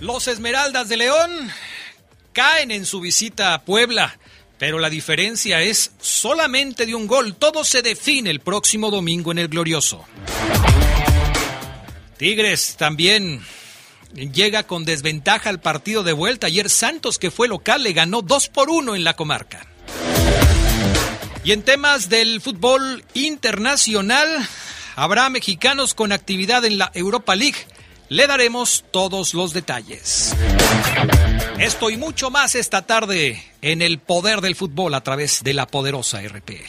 Los Esmeraldas de León caen en su visita a Puebla, pero la diferencia es solamente de un gol. Todo se define el próximo domingo en el Glorioso. Tigres también llega con desventaja al partido de vuelta. Ayer Santos, que fue local, le ganó 2 por 1 en la comarca. Y en temas del fútbol internacional, habrá mexicanos con actividad en la Europa League. Le daremos todos los detalles. Esto y mucho más esta tarde en el poder del fútbol a través de la poderosa RPL.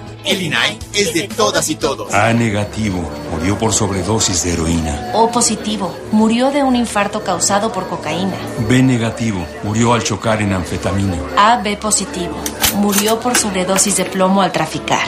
El INAI es de todas y todos. A negativo, murió por sobredosis de heroína. O positivo, murió de un infarto causado por cocaína. B negativo, murió al chocar en anfetamina. AB positivo, murió por sobredosis de plomo al traficar.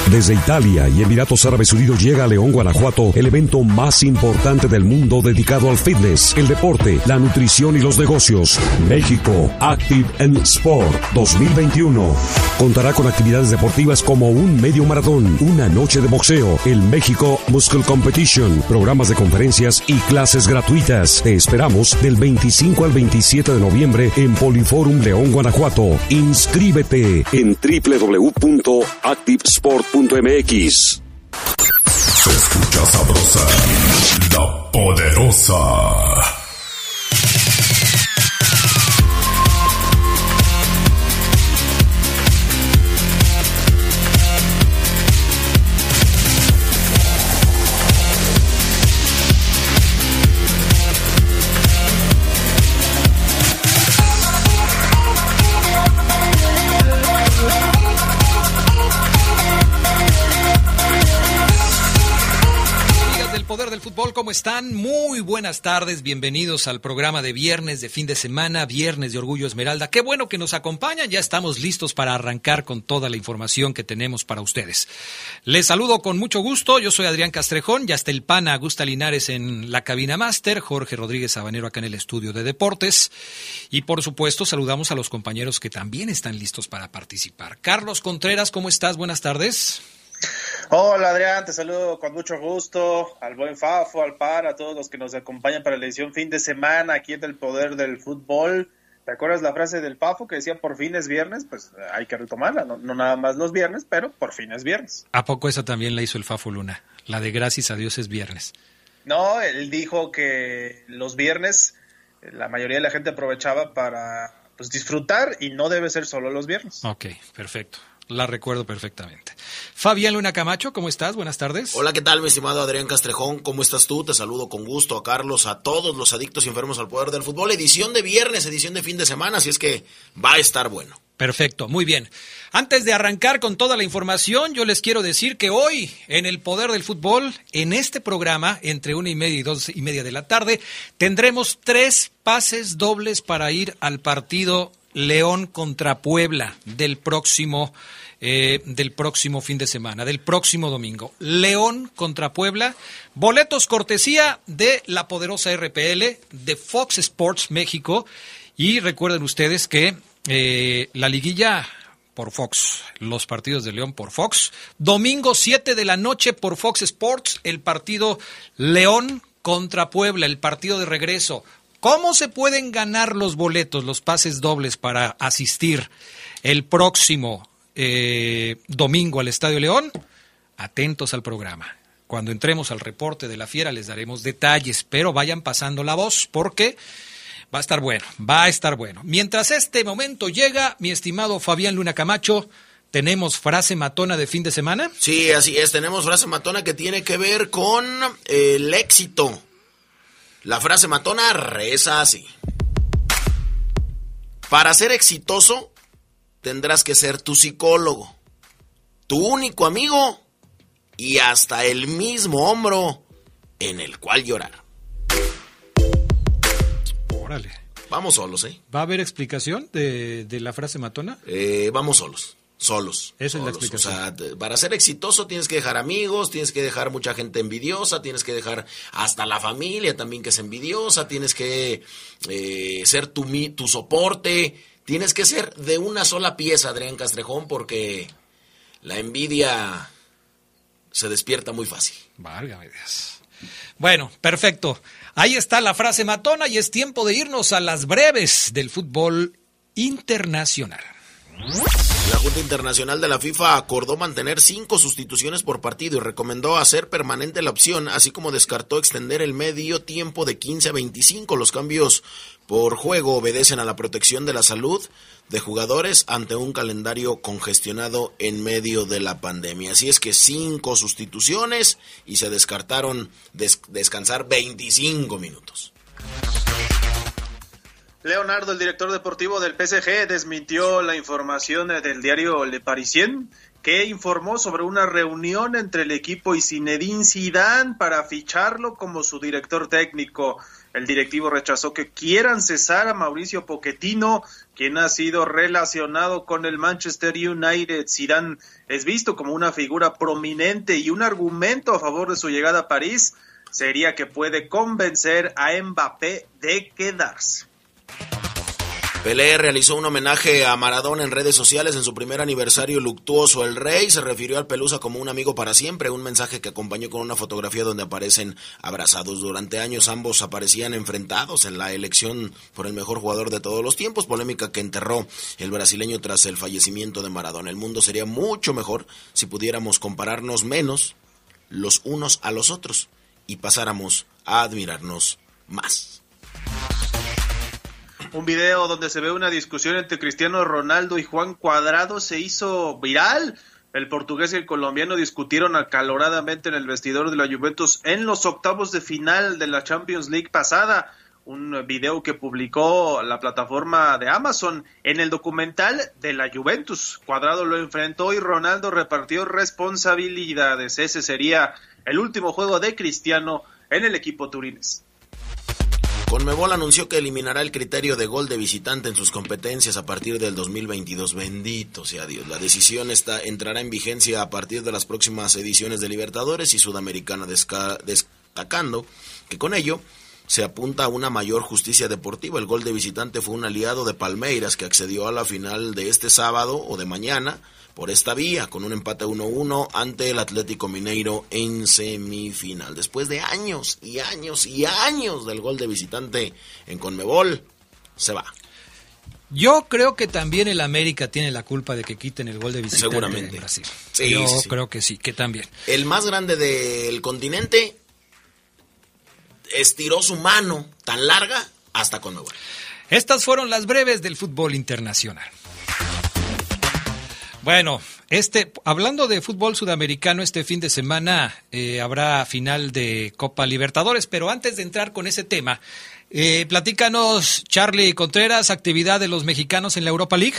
Desde Italia y Emiratos Árabes Unidos llega a León, Guanajuato, el evento más importante del mundo dedicado al fitness, el deporte, la nutrición y los negocios. México Active and Sport 2021. Contará con actividades deportivas como un medio maratón, una noche de boxeo, el México Muscle Competition, programas de conferencias y clases gratuitas. Te esperamos del 25 al 27 de noviembre en Poliforum León, Guanajuato. Inscríbete en www.activesport.mx. Se escucha sabrosa, la poderosa. Fútbol, ¿cómo están? Muy buenas tardes, bienvenidos al programa de viernes de fin de semana, viernes de Orgullo Esmeralda. Qué bueno que nos acompañan, ya estamos listos para arrancar con toda la información que tenemos para ustedes. Les saludo con mucho gusto, yo soy Adrián Castrejón, ya está el pana Augusta Linares en la cabina máster, Jorge Rodríguez Sabanero acá en el estudio de deportes y por supuesto saludamos a los compañeros que también están listos para participar. Carlos Contreras, ¿cómo estás? Buenas tardes. Hola Adrián, te saludo con mucho gusto, al buen Fafo, al Pan, a todos los que nos acompañan para la edición fin de semana aquí en el Poder del Fútbol. ¿Te acuerdas la frase del Fafo que decía por fin es viernes? Pues eh, hay que retomarla, no, no nada más los viernes, pero por fin es viernes. ¿A poco esa también la hizo el Fafo Luna? La de gracias a Dios es viernes. No, él dijo que los viernes eh, la mayoría de la gente aprovechaba para pues, disfrutar y no debe ser solo los viernes. Ok, perfecto. La recuerdo perfectamente. Fabián Luna Camacho, ¿cómo estás? Buenas tardes. Hola, ¿qué tal, mi estimado Adrián Castrejón? ¿Cómo estás tú? Te saludo con gusto a Carlos, a todos los adictos y enfermos al poder del fútbol. Edición de viernes, edición de fin de semana, así es que va a estar bueno. Perfecto, muy bien. Antes de arrancar con toda la información, yo les quiero decir que hoy, en el Poder del Fútbol, en este programa, entre una y media y dos y media de la tarde, tendremos tres pases dobles para ir al partido León contra Puebla del próximo eh, del próximo fin de semana, del próximo domingo. León contra Puebla. Boletos cortesía de la poderosa RPL, de Fox Sports México. Y recuerden ustedes que eh, la liguilla por Fox, los partidos de León por Fox. Domingo 7 de la noche por Fox Sports, el partido León contra Puebla, el partido de regreso. ¿Cómo se pueden ganar los boletos, los pases dobles para asistir el próximo eh, domingo al Estadio León? Atentos al programa. Cuando entremos al reporte de la fiera les daremos detalles, pero vayan pasando la voz porque Va a estar bueno, va a estar bueno. Mientras este momento llega, mi estimado Fabián Luna Camacho, ¿tenemos frase matona de fin de semana? Sí, así es, tenemos frase matona que tiene que ver con el éxito. La frase matona reza así. Para ser exitoso, tendrás que ser tu psicólogo, tu único amigo y hasta el mismo hombro en el cual llorar. Vamos solos, ¿eh? ¿Va a haber explicación de, la frase matona? Eh, vamos solos. Solos. Esa es la explicación. O sea, para ser exitoso tienes que dejar amigos, tienes que dejar mucha gente envidiosa, tienes que dejar hasta la familia también que es envidiosa, tienes que eh, ser tu, tu soporte, tienes que ser de una sola pieza, Adrián Castrejón, porque la envidia se despierta muy fácil. Válgame Dios. Bueno, perfecto. Ahí está la frase matona y es tiempo de irnos a las breves del fútbol internacional. La Junta Internacional de la FIFA acordó mantener cinco sustituciones por partido y recomendó hacer permanente la opción, así como descartó extender el medio tiempo de 15 a 25. Los cambios por juego obedecen a la protección de la salud de jugadores ante un calendario congestionado en medio de la pandemia. Así es que cinco sustituciones y se descartaron descansar 25 minutos. Leonardo, el director deportivo del PSG, desmintió la información del diario Le Parisien que informó sobre una reunión entre el equipo y Zinedine Zidane para ficharlo como su director técnico. El directivo rechazó que quieran cesar a Mauricio Pochettino, quien ha sido relacionado con el Manchester United. Zidane es visto como una figura prominente y un argumento a favor de su llegada a París sería que puede convencer a Mbappé de quedarse. Pelé realizó un homenaje a Maradona en redes sociales en su primer aniversario luctuoso. El rey se refirió al Pelusa como un amigo para siempre, un mensaje que acompañó con una fotografía donde aparecen abrazados. Durante años ambos aparecían enfrentados en la elección por el mejor jugador de todos los tiempos, polémica que enterró el brasileño tras el fallecimiento de Maradona. El mundo sería mucho mejor si pudiéramos compararnos menos los unos a los otros y pasáramos a admirarnos más un video donde se ve una discusión entre Cristiano Ronaldo y Juan Cuadrado se hizo viral. El portugués y el colombiano discutieron acaloradamente en el vestidor de la Juventus en los octavos de final de la Champions League pasada. Un video que publicó la plataforma de Amazon en el documental de la Juventus. Cuadrado lo enfrentó y Ronaldo repartió responsabilidades. Ese sería el último juego de Cristiano en el equipo turines. Conmebol anunció que eliminará el criterio de gol de visitante en sus competencias a partir del 2022. Bendito sea Dios. La decisión está, entrará en vigencia a partir de las próximas ediciones de Libertadores y Sudamericana, destacando que con ello se apunta a una mayor justicia deportiva. El gol de visitante fue un aliado de Palmeiras que accedió a la final de este sábado o de mañana por esta vía, con un empate 1-1 ante el Atlético Mineiro en semifinal. Después de años y años y años del gol de visitante en Conmebol, se va. Yo creo que también el América tiene la culpa de que quiten el gol de visitante Seguramente. en Brasil. Yo creo que sí, que también. El más grande del continente estiró su mano tan larga hasta Conmebol. Estas fueron las breves del fútbol internacional. Bueno, este, hablando de fútbol sudamericano, este fin de semana eh, habrá final de Copa Libertadores, pero antes de entrar con ese tema, eh, platícanos, Charlie Contreras, actividad de los mexicanos en la Europa League.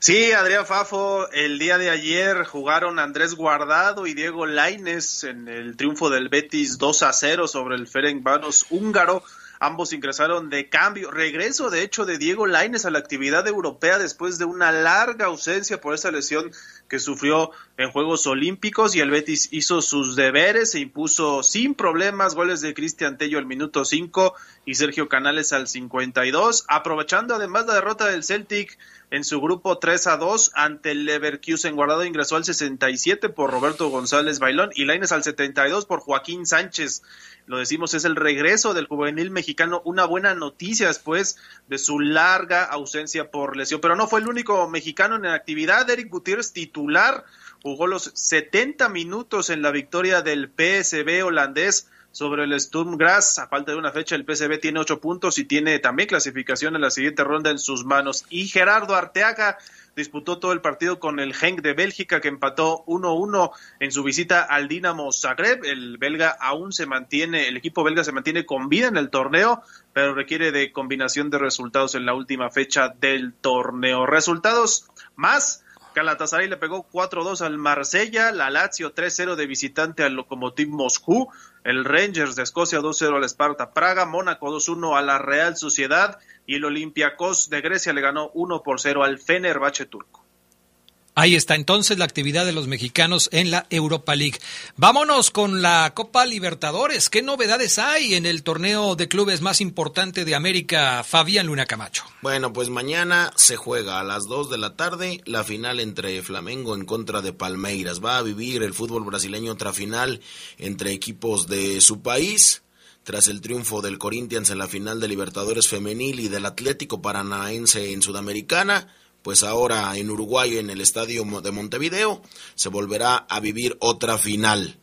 Sí, Adrián Fafo, el día de ayer jugaron Andrés Guardado y Diego Laines en el triunfo del Betis 2 a 0 sobre el Ferencváros húngaro Ambos ingresaron de cambio. Regreso, de hecho, de Diego Laines a la actividad europea después de una larga ausencia por esa lesión que sufrió en Juegos Olímpicos y el Betis hizo sus deberes, se impuso sin problemas goles de Cristian Tello al minuto 5 y Sergio Canales al 52, aprovechando además la derrota del Celtic en su grupo 3 a 2 ante el Leverkusen. Guardado ingresó al 67 por Roberto González Bailón y Laines al 72 por Joaquín Sánchez. Lo decimos, es el regreso del juvenil mexicano, una buena noticia después de su larga ausencia por lesión. Pero no fue el único mexicano en actividad. Eric Gutiérrez, titular, jugó los 70 minutos en la victoria del PSB holandés sobre el Sturm Graz. A falta de una fecha, el PSV tiene ocho puntos y tiene también clasificación en la siguiente ronda en sus manos. Y Gerardo Arteaga disputó todo el partido con el Genk de Bélgica que empató 1-1 en su visita al Dinamo Zagreb. El belga aún se mantiene, el equipo belga se mantiene con vida en el torneo, pero requiere de combinación de resultados en la última fecha del torneo. Resultados más Galatasaray le pegó 4-2 al Marsella, la Lazio 3-0 de visitante al Lokomotiv Moscú, el Rangers de Escocia 2-0 al Sparta Praga, Mónaco 2-1 a la Real Sociedad y el Olympiacos de Grecia le ganó 1 0 al Fenerbahce turco. Ahí está entonces la actividad de los mexicanos en la Europa League. Vámonos con la Copa Libertadores. ¿Qué novedades hay en el torneo de clubes más importante de América, Fabián Luna Camacho? Bueno, pues mañana se juega a las 2 de la tarde la final entre Flamengo en contra de Palmeiras. Va a vivir el fútbol brasileño otra final entre equipos de su país tras el triunfo del Corinthians en la final de Libertadores femenil y del Atlético Paranaense en Sudamericana pues ahora en Uruguay, en el estadio de Montevideo, se volverá a vivir otra final.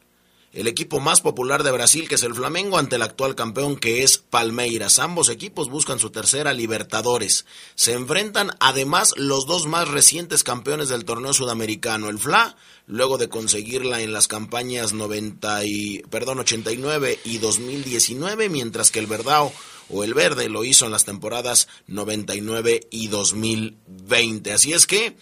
El equipo más popular de Brasil, que es el Flamengo, ante el actual campeón, que es Palmeiras. Ambos equipos buscan su tercera Libertadores. Se enfrentan además los dos más recientes campeones del torneo sudamericano, el FLA, luego de conseguirla en las campañas 90 y, perdón, 89 y 2019, mientras que el Verdao o el verde lo hizo en las temporadas 99 y 2020. Así es que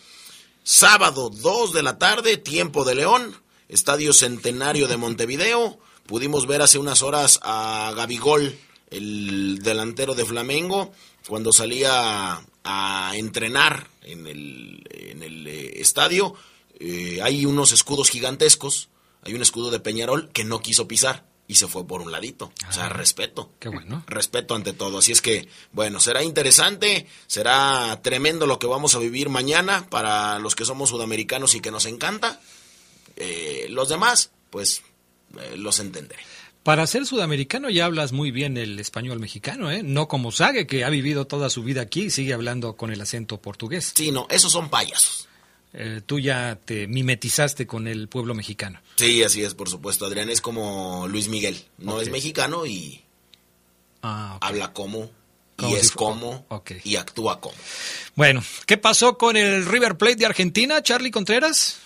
sábado 2 de la tarde, tiempo de León, Estadio Centenario de Montevideo, pudimos ver hace unas horas a Gabigol, el delantero de Flamengo, cuando salía a entrenar en el, en el eh, estadio. Eh, hay unos escudos gigantescos, hay un escudo de Peñarol que no quiso pisar y se fue por un ladito. o sea, ah, respeto. Qué bueno. Respeto ante todo. Así es que, bueno, será interesante, será tremendo lo que vamos a vivir mañana para los que somos sudamericanos y que nos encanta. Eh, los demás, pues, eh, los entenderé. Para ser sudamericano ya hablas muy bien el español mexicano, ¿eh? No como Sague, que ha vivido toda su vida aquí y sigue hablando con el acento portugués. Sí, no, esos son payasos. Eh, tú ya te mimetizaste con el pueblo mexicano. Sí, así es, por supuesto. Adrián es como Luis Miguel. No es mexicano y ah, habla como, y es como, y actúa como. Bueno, ¿qué pasó con el River Plate de Argentina, Charlie Contreras?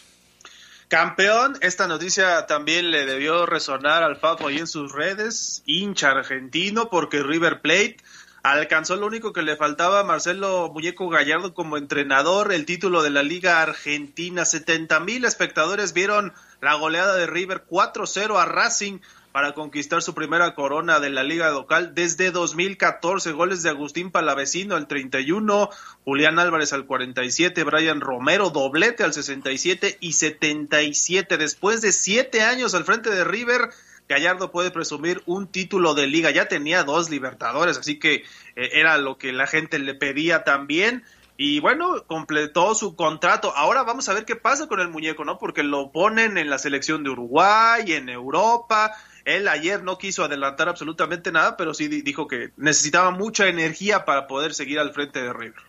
Campeón, esta noticia también le debió resonar al Fafo ahí en sus redes, hincha argentino, porque River Plate alcanzó lo único que le faltaba a Marcelo Muñeco Gallardo como entrenador, el título de la Liga Argentina. 70 mil espectadores vieron la goleada de River 4-0 a Racing para conquistar su primera corona de la liga local desde 2014. Goles de Agustín Palavecino al 31, Julián Álvarez al 47, Brian Romero doblete al 67 y 77. Después de siete años al frente de River, Gallardo puede presumir un título de liga. Ya tenía dos Libertadores, así que eh, era lo que la gente le pedía también. Y bueno, completó su contrato. Ahora vamos a ver qué pasa con el muñeco, ¿no? Porque lo ponen en la selección de Uruguay, en Europa. Él ayer no quiso adelantar absolutamente nada, pero sí dijo que necesitaba mucha energía para poder seguir al frente de River.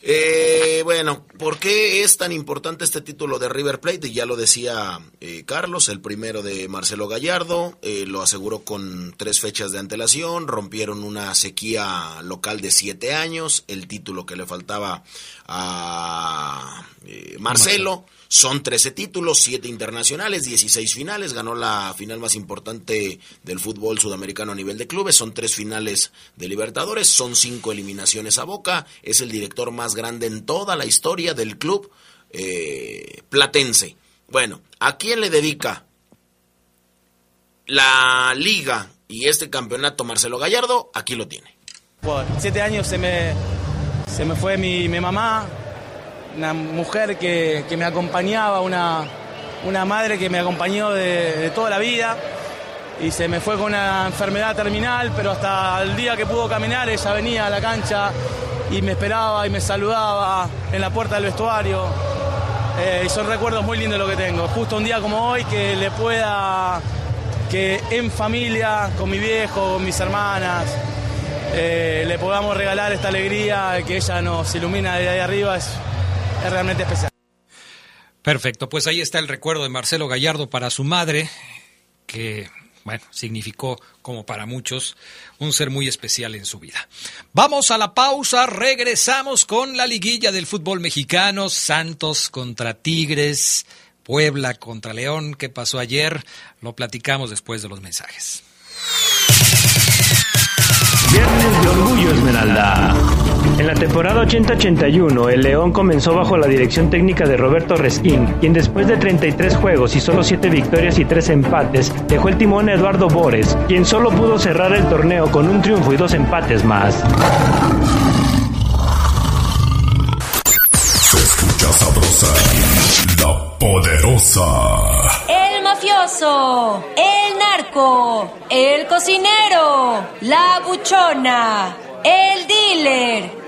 Eh, bueno, ¿por qué es tan importante este título de River Plate? Ya lo decía eh, Carlos, el primero de Marcelo Gallardo, eh, lo aseguró con tres fechas de antelación, rompieron una sequía local de siete años, el título que le faltaba a eh, Marcelo. Son 13 títulos, 7 internacionales, 16 finales. Ganó la final más importante del fútbol sudamericano a nivel de clubes. Son 3 finales de Libertadores, son 5 eliminaciones a Boca. Es el director más grande en toda la historia del club eh, platense. Bueno, ¿a quién le dedica la liga y este campeonato Marcelo Gallardo aquí lo tiene. Por siete años se me, se me fue mi, mi mamá, una mujer que, que me acompañaba, una, una madre que me acompañó de, de toda la vida y se me fue con una enfermedad terminal, pero hasta el día que pudo caminar ella venía a la cancha y me esperaba y me saludaba en la puerta del vestuario. Eh, y son recuerdos muy lindos lo que tengo. Justo un día como hoy que le pueda, que en familia, con mi viejo, con mis hermanas, eh, le podamos regalar esta alegría que ella nos ilumina desde ahí arriba, es realmente especial. Perfecto, pues ahí está el recuerdo de Marcelo Gallardo para su madre, que bueno, significó, como para muchos, un ser muy especial en su vida. Vamos a la pausa, regresamos con la liguilla del fútbol mexicano, Santos contra Tigres, Puebla contra León, ¿qué pasó ayer? Lo platicamos después de los mensajes. Viernes de Orgullo Esmeralda. En la temporada 80-81, el León comenzó bajo la dirección técnica de Roberto Resquín, quien después de 33 juegos y solo 7 victorias y 3 empates, dejó el timón a Eduardo Bores, quien solo pudo cerrar el torneo con un triunfo y dos empates más. Se escucha sabrosa, la poderosa. El mafioso, el narco, el cocinero, la buchona, el dealer,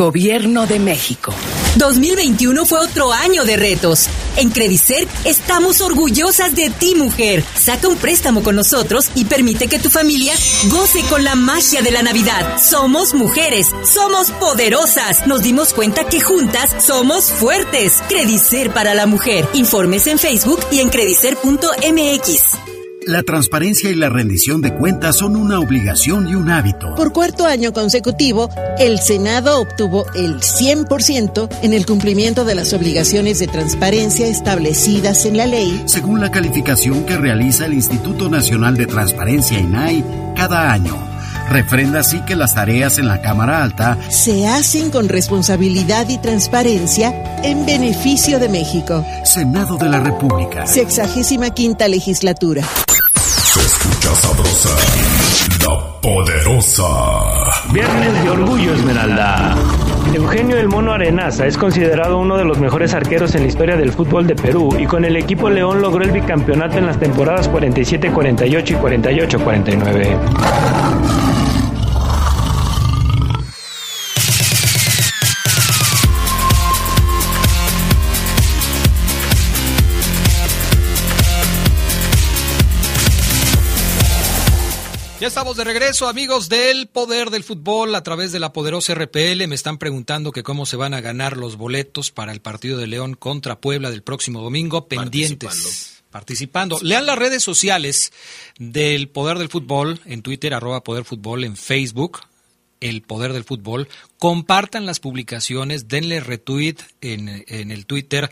Gobierno de México. 2021 fue otro año de retos. En Credicer estamos orgullosas de ti, mujer. Saca un préstamo con nosotros y permite que tu familia goce con la magia de la Navidad. Somos mujeres, somos poderosas. Nos dimos cuenta que juntas somos fuertes. Credicer para la mujer. Informes en Facebook y en credicer.mx. La transparencia y la rendición de cuentas son una obligación y un hábito. Por cuarto año consecutivo, el Senado obtuvo el 100% en el cumplimiento de las obligaciones de transparencia establecidas en la ley, según la calificación que realiza el Instituto Nacional de Transparencia INAI cada año. Refrenda así que las tareas en la Cámara Alta se hacen con responsabilidad y transparencia en beneficio de México. Senado de la República. Sexagésima quinta legislatura. Se escucha sabrosa, la poderosa. Viernes de Orgullo Esmeralda. Eugenio El Mono Arenaza es considerado uno de los mejores arqueros en la historia del fútbol de Perú y con el equipo León logró el bicampeonato en las temporadas 47-48 y 48-49. Estamos de regreso, amigos del Poder del Fútbol a través de la poderosa RPL. Me están preguntando que cómo se van a ganar los boletos para el partido de León contra Puebla del próximo domingo. Pendientes. Participando. Lean las redes sociales del Poder del Fútbol en Twitter, arroba Poder Fútbol, en Facebook, el Poder del Fútbol. Compartan las publicaciones, denle retweet en, en el Twitter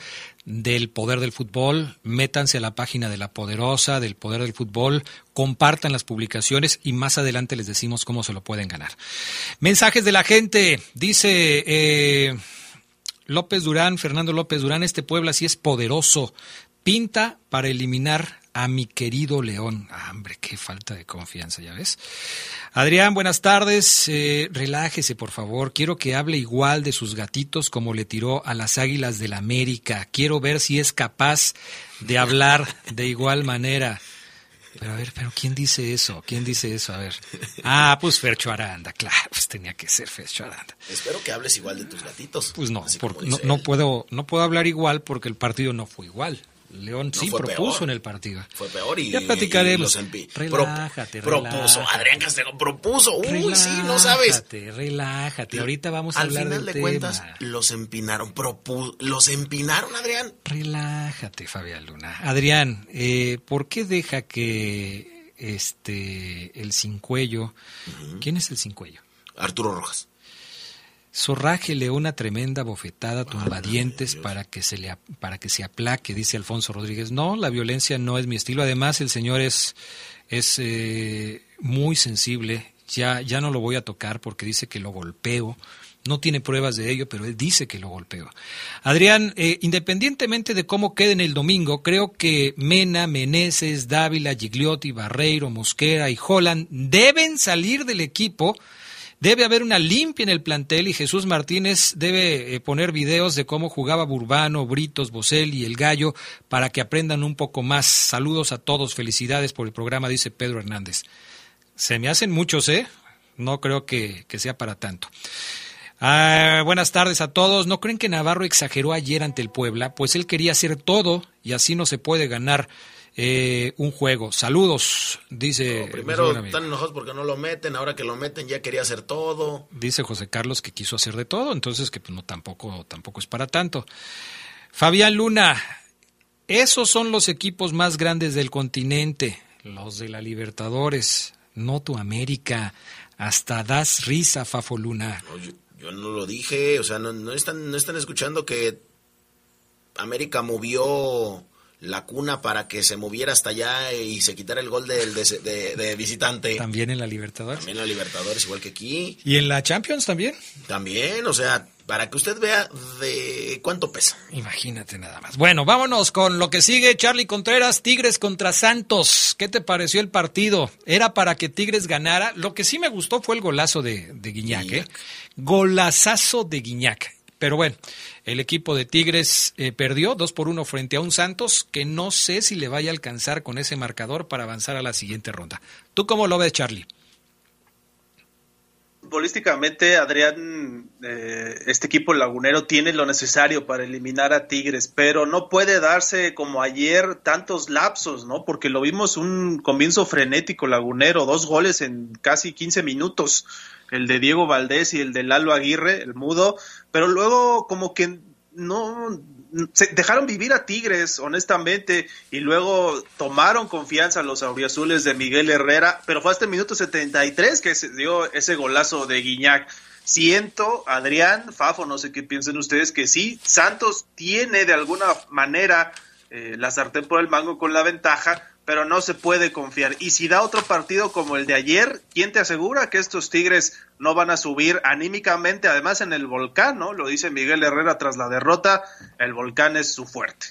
del Poder del Fútbol, métanse a la página de la Poderosa, del Poder del Fútbol, compartan las publicaciones y más adelante les decimos cómo se lo pueden ganar. Mensajes de la gente, dice eh, López Durán, Fernando López Durán, este Puebla sí es poderoso, pinta para eliminar a mi querido León. Ah, hombre, qué falta de confianza, ya ves. Adrián, buenas tardes. Eh, relájese, por favor. Quiero que hable igual de sus gatitos como le tiró a las águilas del la América. Quiero ver si es capaz de hablar de igual manera. Pero a ver, pero ¿quién dice eso? ¿Quién dice eso? A ver. Ah, pues Fercho Aranda, claro, pues tenía que ser Fercho Aranda. Espero que hables igual de tus gatitos. Pues no, porque no, no, puedo, no puedo hablar igual porque el partido no fue igual. León No, sí propuso peor. en el partido. Fue peor y Ya platicaremos. y los empi- Relájate, Pro- propuso, relájate. Adrián Castellón propuso. Uy, sí, no sabes. Relájate, relájate. Ahorita vamos a Al hablar final del de cuentas, los empinaron, propu- los empinaron, Adrián. Relájate, Fabián Luna. Adrián, eh, ¿por qué deja que este el cincuello? ¿Quién es el cincuello? Arturo Rojas. Zorrájele una tremenda bofetada tumbadientes para que se le para que se aplaque, dice Alfonso Rodríguez. No, la violencia no es mi estilo. Además, el señor es es eh, muy sensible. Ya ya no lo voy a tocar porque dice que lo golpeo. No tiene pruebas de ello, pero él dice que lo golpeó. Adrián, eh, independientemente de cómo quede en el domingo, creo que Mena, Meneses, Dávila, Gigliotti, Barreiro, Mosquera y Holland deben salir del equipo Debe haber una limpia en el plantel y Jesús Martínez debe eh, poner videos de cómo jugaba Burbano, Britos, Bosel y el Gallo para que aprendan un poco más. Saludos a todos, felicidades por el programa, dice Pedro Hernández. Se me hacen muchos, ¿eh? No creo que, sea para tanto. Ah, buenas tardes a todos. ¿No creen que Navarro exageró ayer ante el Puebla? Pues él quería hacer todo y así no se puede ganar eh, un juego. Saludos, dice. primero están enojados porque no lo meten, ahora que lo meten ya quería hacer todo. Dice José Carlos que quiso hacer de todo, entonces que pues, no tampoco tampoco es para tanto. Fabián Luna, esos son los equipos más grandes del continente, los de la Libertadores, no tu América. Hasta das risa, Fafo Luna. yo, no lo dije, o sea, no, no, están, no están escuchando que América movió la cuna para que se moviera hasta allá y se quitara el gol del de, visitante. También en la Libertadores. También en la Libertadores, igual que aquí. ¿Y en la Champions también? También, o sea, para que usted vea de cuánto pesa. Imagínate nada más. Bueno, vámonos con lo que sigue. Charlie Contreras, Tigres contra Santos. ¿Qué te pareció el partido? Era para que Tigres ganara. Lo que sí me gustó fue el golazo de, de Guiñac, ¿eh? Golazazo de Guiñac. Pero bueno, el equipo de Tigres eh, perdió 2 por 1 frente a un Santos que no sé si le vaya a alcanzar con ese marcador para avanzar a la siguiente ronda. ¿Tú cómo lo ves, Charlie? Futbolísticamente, Adrián, eh, este equipo lagunero tiene lo necesario para eliminar a Tigres, pero no puede darse como ayer tantos lapsos, ¿no? Porque lo vimos un comienzo frenético lagunero, dos goles en casi 15 minutos el de Diego Valdés y el de Lalo Aguirre, el mudo, pero luego como que no se dejaron vivir a Tigres, honestamente, y luego tomaron confianza los auriazules de Miguel Herrera, pero fue hasta el minuto 73 que se dio ese golazo de Guiñac. Siento, Adrián, Fafo, no sé qué piensen ustedes, que sí, Santos tiene de alguna manera eh, la sartén por el mango con la ventaja, pero no se puede confiar. Y si da otro partido como el de ayer, ¿quién te asegura que estos Tigres no van a subir anímicamente? Además en el volcán, ¿no? Lo dice Miguel Herrera tras la derrota, el volcán es su fuerte.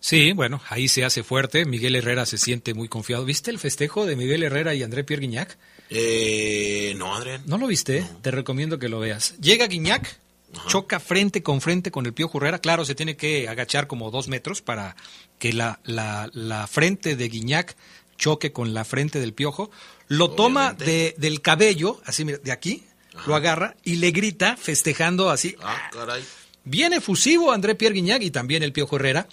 Sí, bueno, ahí se hace fuerte. Miguel Herrera se siente muy confiado. ¿Viste el festejo de Miguel Herrera y André Pierre Guignac? Eh, no, Adrián. ¿No lo viste? Te recomiendo que lo veas. Llega Guignac, choca frente con frente con el Pío Herrera. Claro, se tiene que agachar como dos metros para que la, la, la frente de Guiñac choque con la frente del piojo, lo toma de, del cabello, así de aquí, lo agarra y le grita festejando así. Ah, caray. Bien efusivo André Pierre Guignac y también el Piojo Herrera,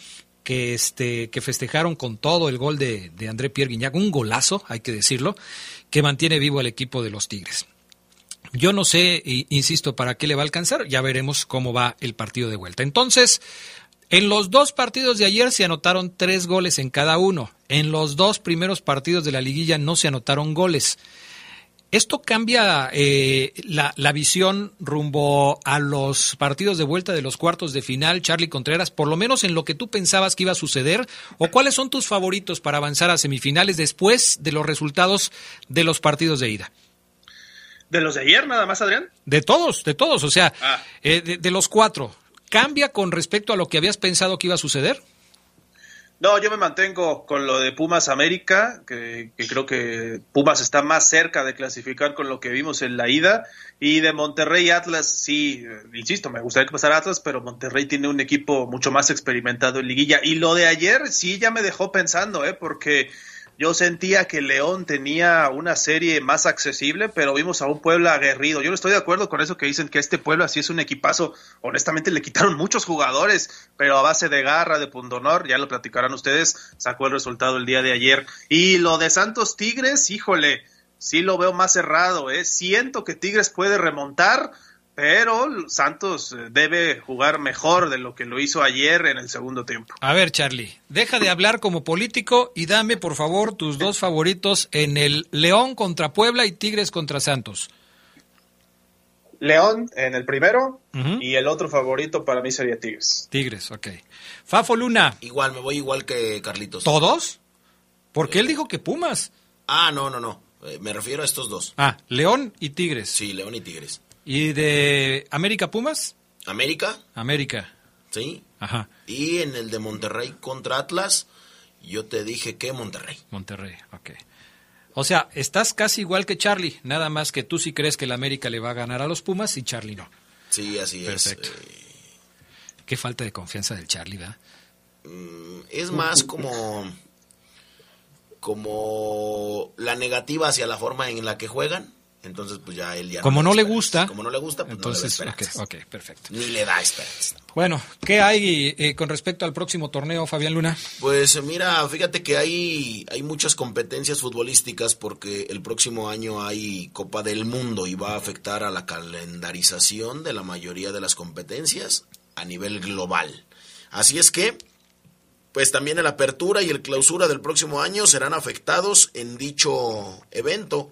que, este, que festejaron con todo el gol de, de André Pierre Guignac, un golazo, hay que decirlo, que mantiene vivo al equipo de los Tigres. Yo no sé, insisto, para qué le va a alcanzar, ya veremos cómo va el partido de vuelta. Entonces, en los dos partidos de ayer se anotaron tres goles en cada uno. En los dos primeros partidos de la liguilla no se anotaron goles. ¿Esto cambia eh, la, la, visión rumbo a los partidos de vuelta de los cuartos de final, Charlie Contreras, por lo menos en lo que tú pensabas que iba a suceder? ¿O cuáles son tus favoritos para avanzar a semifinales después de los resultados de los partidos de ida? ¿De los de ayer nada más, Adrián? De todos, de todos, o sea, ah. eh, de, de, los cuatro. ¿Cambia con respecto a lo que habías pensado que iba a suceder? No, yo me mantengo con lo de Pumas América, que, creo que Pumas está más cerca de clasificar con lo que vimos en la ida. Y de Monterrey Atlas, sí, eh, insisto, me gustaría que pasara Atlas, pero Monterrey tiene un equipo mucho más experimentado en liguilla. Y lo de ayer sí ya me dejó pensando, ¿eh? porque yo sentía que León tenía una serie más accesible, pero vimos a un pueblo aguerrido. Yo no estoy de acuerdo con eso que dicen que este pueblo así es un equipazo. Honestamente le quitaron muchos jugadores, pero a base de garra, de pundonor, ya lo platicarán ustedes, sacó el resultado el día de ayer. Y lo de Santos Tigres, híjole, sí lo veo más cerrado, ¿eh? Siento que Tigres puede remontar, pero Santos eh, debe jugar mejor de lo que lo hizo ayer en el segundo tiempo. A ver, Charlie, deja de hablar como político y dame, por favor, tus dos favoritos en el León contra Puebla y Tigres contra Santos. León en el primero y el otro favorito para mí sería Tigres. Tigres, ok. Fafo Luna. Igual, me voy igual que Carlitos. ¿Todos? Porque él dijo que Pumas. Ah, no, no, no. Eh, me refiero a estos dos. Ah, León y Tigres. Sí, León y Tigres. ¿Y de América Pumas? América. América. Sí. Ajá. Y en el de Monterrey contra Atlas, yo te dije que Monterrey. Monterrey, ok. O sea, estás casi igual que Charlie, nada más que tú sí crees que el América le va a ganar a los Pumas y Charlie no. Sí, así Perfecto. es. Eh, Qué falta de confianza del Charlie, ¿verdad? Mm, es más como como la negativa hacia la forma en la que juegan. Entonces, pues ya él ya Como no le esperanzas. gusta. Como no le gusta, pues Entonces, no le da ok, esperanzas. ok, perfecto. Ni le da esperanza. Bueno, ¿qué hay eh, con respecto al próximo torneo, Fabián Luna? Pues mira, fíjate que hay, hay muchas competencias futbolísticas porque el próximo año hay Copa del Mundo y va a afectar a la calendarización de la mayoría de las competencias a nivel global. Así es que, pues también el apertura y el clausura del próximo año serán afectados en dicho evento.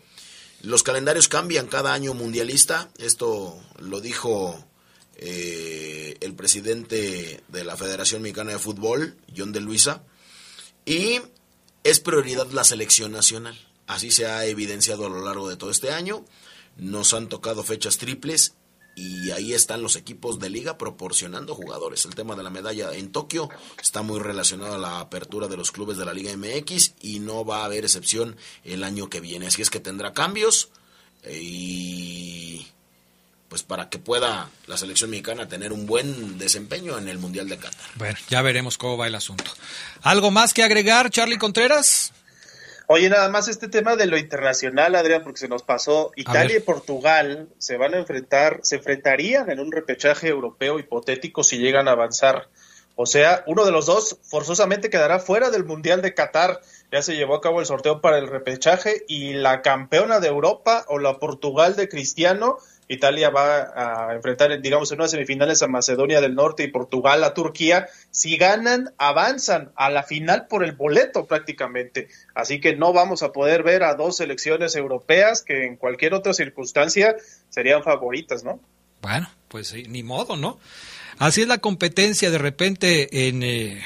Los calendarios cambian cada año mundialista, esto lo dijo eh, el presidente de la Federación Mexicana de Fútbol, John de Luisa, y es prioridad la selección nacional. Así se ha evidenciado a lo largo de todo este año. Nos han tocado fechas triples y ahí están los equipos de liga proporcionando jugadores. El tema de la medalla en Tokio está muy relacionado a la apertura de los clubes de la Liga MX y no va a haber excepción el año que viene. Así es que tendrá cambios eh, y pues para que pueda la selección mexicana tener un buen desempeño en el Mundial de Qatar. Bueno, ya veremos cómo va el asunto. ¿Algo más que agregar, Charlie Contreras? Oye, nada más este tema de lo internacional, Adrián, porque se nos pasó. Italia y Portugal se van a enfrentar, se enfrentarían en un repechaje europeo hipotético si llegan a avanzar. O sea, uno de los dos forzosamente quedará fuera del Mundial de Qatar. Ya se llevó a cabo el sorteo para el repechaje y la campeona de Europa o la Portugal de Cristiano, Italia va a enfrentar, digamos, en unas semifinales a Macedonia del Norte y Portugal a Turquía. Si ganan, avanzan a la final por el boleto prácticamente. Así que no vamos a poder ver a dos selecciones europeas que en cualquier otra circunstancia serían favoritas, ¿no? Bueno, pues ni modo, ¿no? Así es la competencia de repente en eh,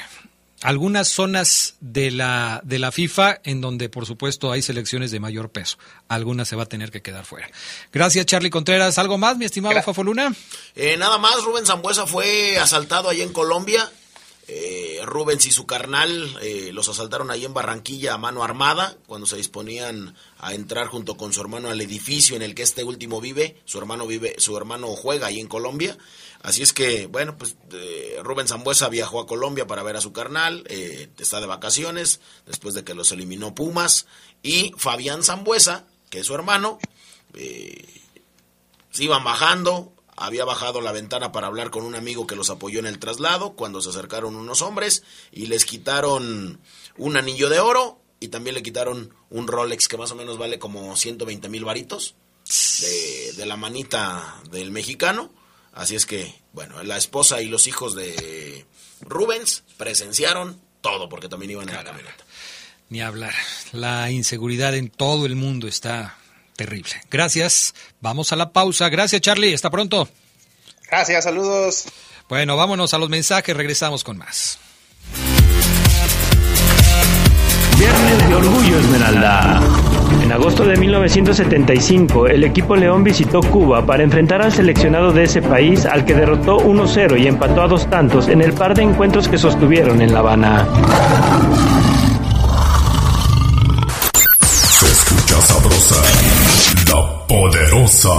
algunas zonas de la, de la FIFA en donde por supuesto hay selecciones de mayor peso. Algunas se va a tener que quedar fuera. Gracias Charlie Contreras. ¿Algo más, mi estimado Fafoluna? Eh, nada más, Rubén Zambuesa fue asaltado ahí en Colombia. Eh, Rubens y su carnal eh, los asaltaron ahí en Barranquilla a mano armada cuando se disponían a entrar junto con su hermano al edificio en el que este último vive. Su hermano vive, su hermano juega ahí en Colombia. Así es que, bueno, pues eh, Rubén Zambuesa viajó a Colombia para ver a su carnal, eh, está de vacaciones, después de que los eliminó Pumas, y Fabián Zambuesa, que es su hermano, eh, se iban bajando, había bajado la ventana para hablar con un amigo que los apoyó en el traslado, cuando se acercaron unos hombres y les quitaron un anillo de oro y también le quitaron un Rolex que más o menos vale como 120 mil varitos de, de la manita del mexicano. Así es que, bueno, la esposa y los hijos de Rubens presenciaron todo porque también iban en la camioneta. Ni hablar. La inseguridad en todo el mundo está terrible. Gracias. Vamos a la pausa. Gracias, Charlie. Hasta pronto. Gracias, saludos. Bueno, vámonos a los mensajes. Regresamos con más. Viernes de Orgullo Esmeralda. En agosto de 1975, el equipo León visitó Cuba para enfrentar al seleccionado de ese país al que derrotó 1-0 y empató a dos tantos en el par de encuentros que sostuvieron en La Habana. Se escucha sabrosa, la poderosa.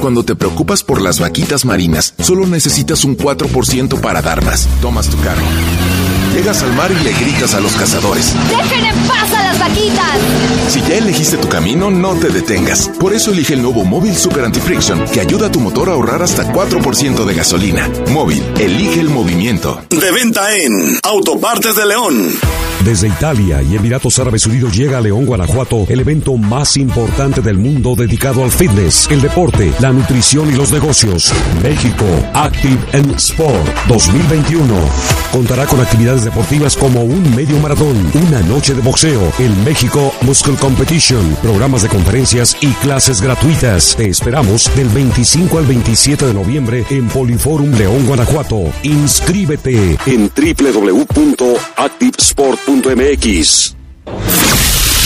Cuando te preocupas por las vaquitas marinas, solo necesitas un 4% para dar más. Tomas tu carro. Llegas al mar y le gritas a los cazadores. ¡Dejen en paz a las vaquitas! Si ya elegiste tu camino, no te detengas. Por eso elige el nuevo Móvil Super Anti-Friction, que ayuda a tu motor a ahorrar hasta 4% de gasolina. Móvil, elige el movimiento. De venta en Autopartes de León. Desde Italia y Emiratos Árabes Unidos llega a León, Guanajuato, el evento más importante del mundo dedicado al fitness, el deporte, la nutrición y los negocios. México Active and Sport 2021. Contará con actividades de deportivas como un medio maratón, una noche de boxeo, el México Muscle Competition, programas de conferencias y clases gratuitas. Te esperamos del 25 al 27 de noviembre en Poliforum León, Guanajuato. Inscríbete en www.activesport.mx.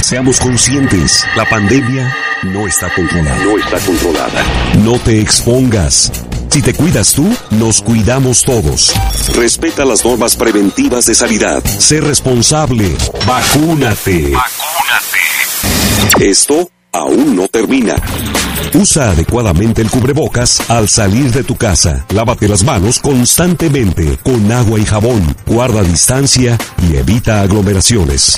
Seamos conscientes, la pandemia no está controlada. No está controlada. No te expongas. Si te cuidas tú, nos cuidamos todos. Respeta las normas preventivas de sanidad. Sé responsable. Vacúnate. Esto aún no termina. Usa adecuadamente el cubrebocas al salir de tu casa. Lávate las manos constantemente con agua y jabón. Guarda distancia y evita aglomeraciones.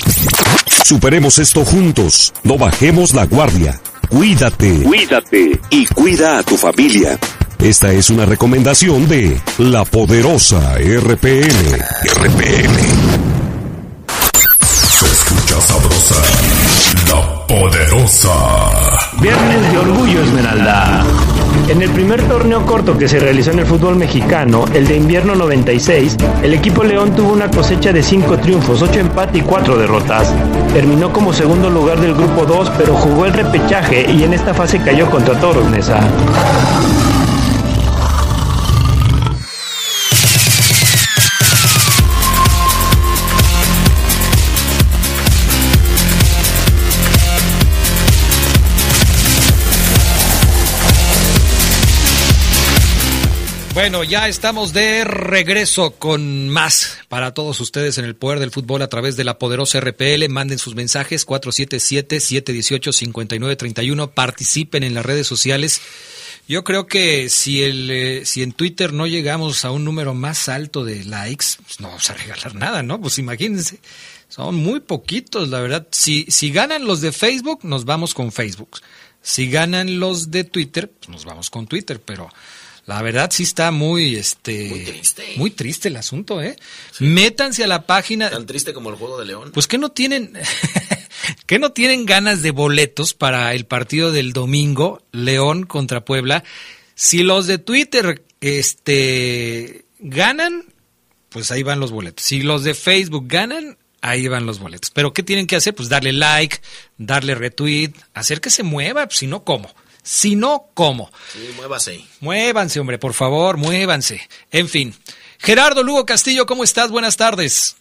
Superemos esto juntos. No bajemos la guardia. Cuídate. Cuídate. Y cuida a tu familia. Esta es una recomendación de la poderosa RPL. RPL. En el primer torneo corto que se realizó en el fútbol mexicano, el de invierno 96, el equipo León tuvo una cosecha de 5 triunfos, 8 empates y 4 derrotas. Terminó como segundo lugar del grupo 2, pero jugó el repechaje y en esta fase cayó contra Toros Nesa. Bueno, ya estamos de regreso con más para todos ustedes en el poder del fútbol a través de la poderosa RPL. Manden sus mensajes 477-718-5931. Participen en las redes sociales. Yo creo que si, el, eh, si en Twitter no llegamos a un número más alto de likes, pues no vamos a regalar nada, ¿no? Pues imagínense, son muy poquitos, la verdad. Si, si ganan los de Facebook, nos vamos con Facebook. Si ganan los de Twitter, pues nos vamos con Twitter, pero la verdad sí está muy, este, muy triste, el asunto, ¿eh? Métanse a la página. Tan triste como el juego de León. Pues que no tienen, que no tienen ganas de boletos para el partido del domingo, León contra Puebla. Si los de Twitter, este, ganan, pues ahí van los boletos. Si los de Facebook ganan, ahí van los boletos. Pero ¿qué tienen que hacer? Pues darle like, darle retweet, hacer que se mueva, pues, si no, ¿cómo? Si no, ¿cómo? Sí, muévase. Muévanse, hombre, por favor, muévanse. En fin. Gerardo Lugo Castillo, ¿cómo estás? Buenas tardes.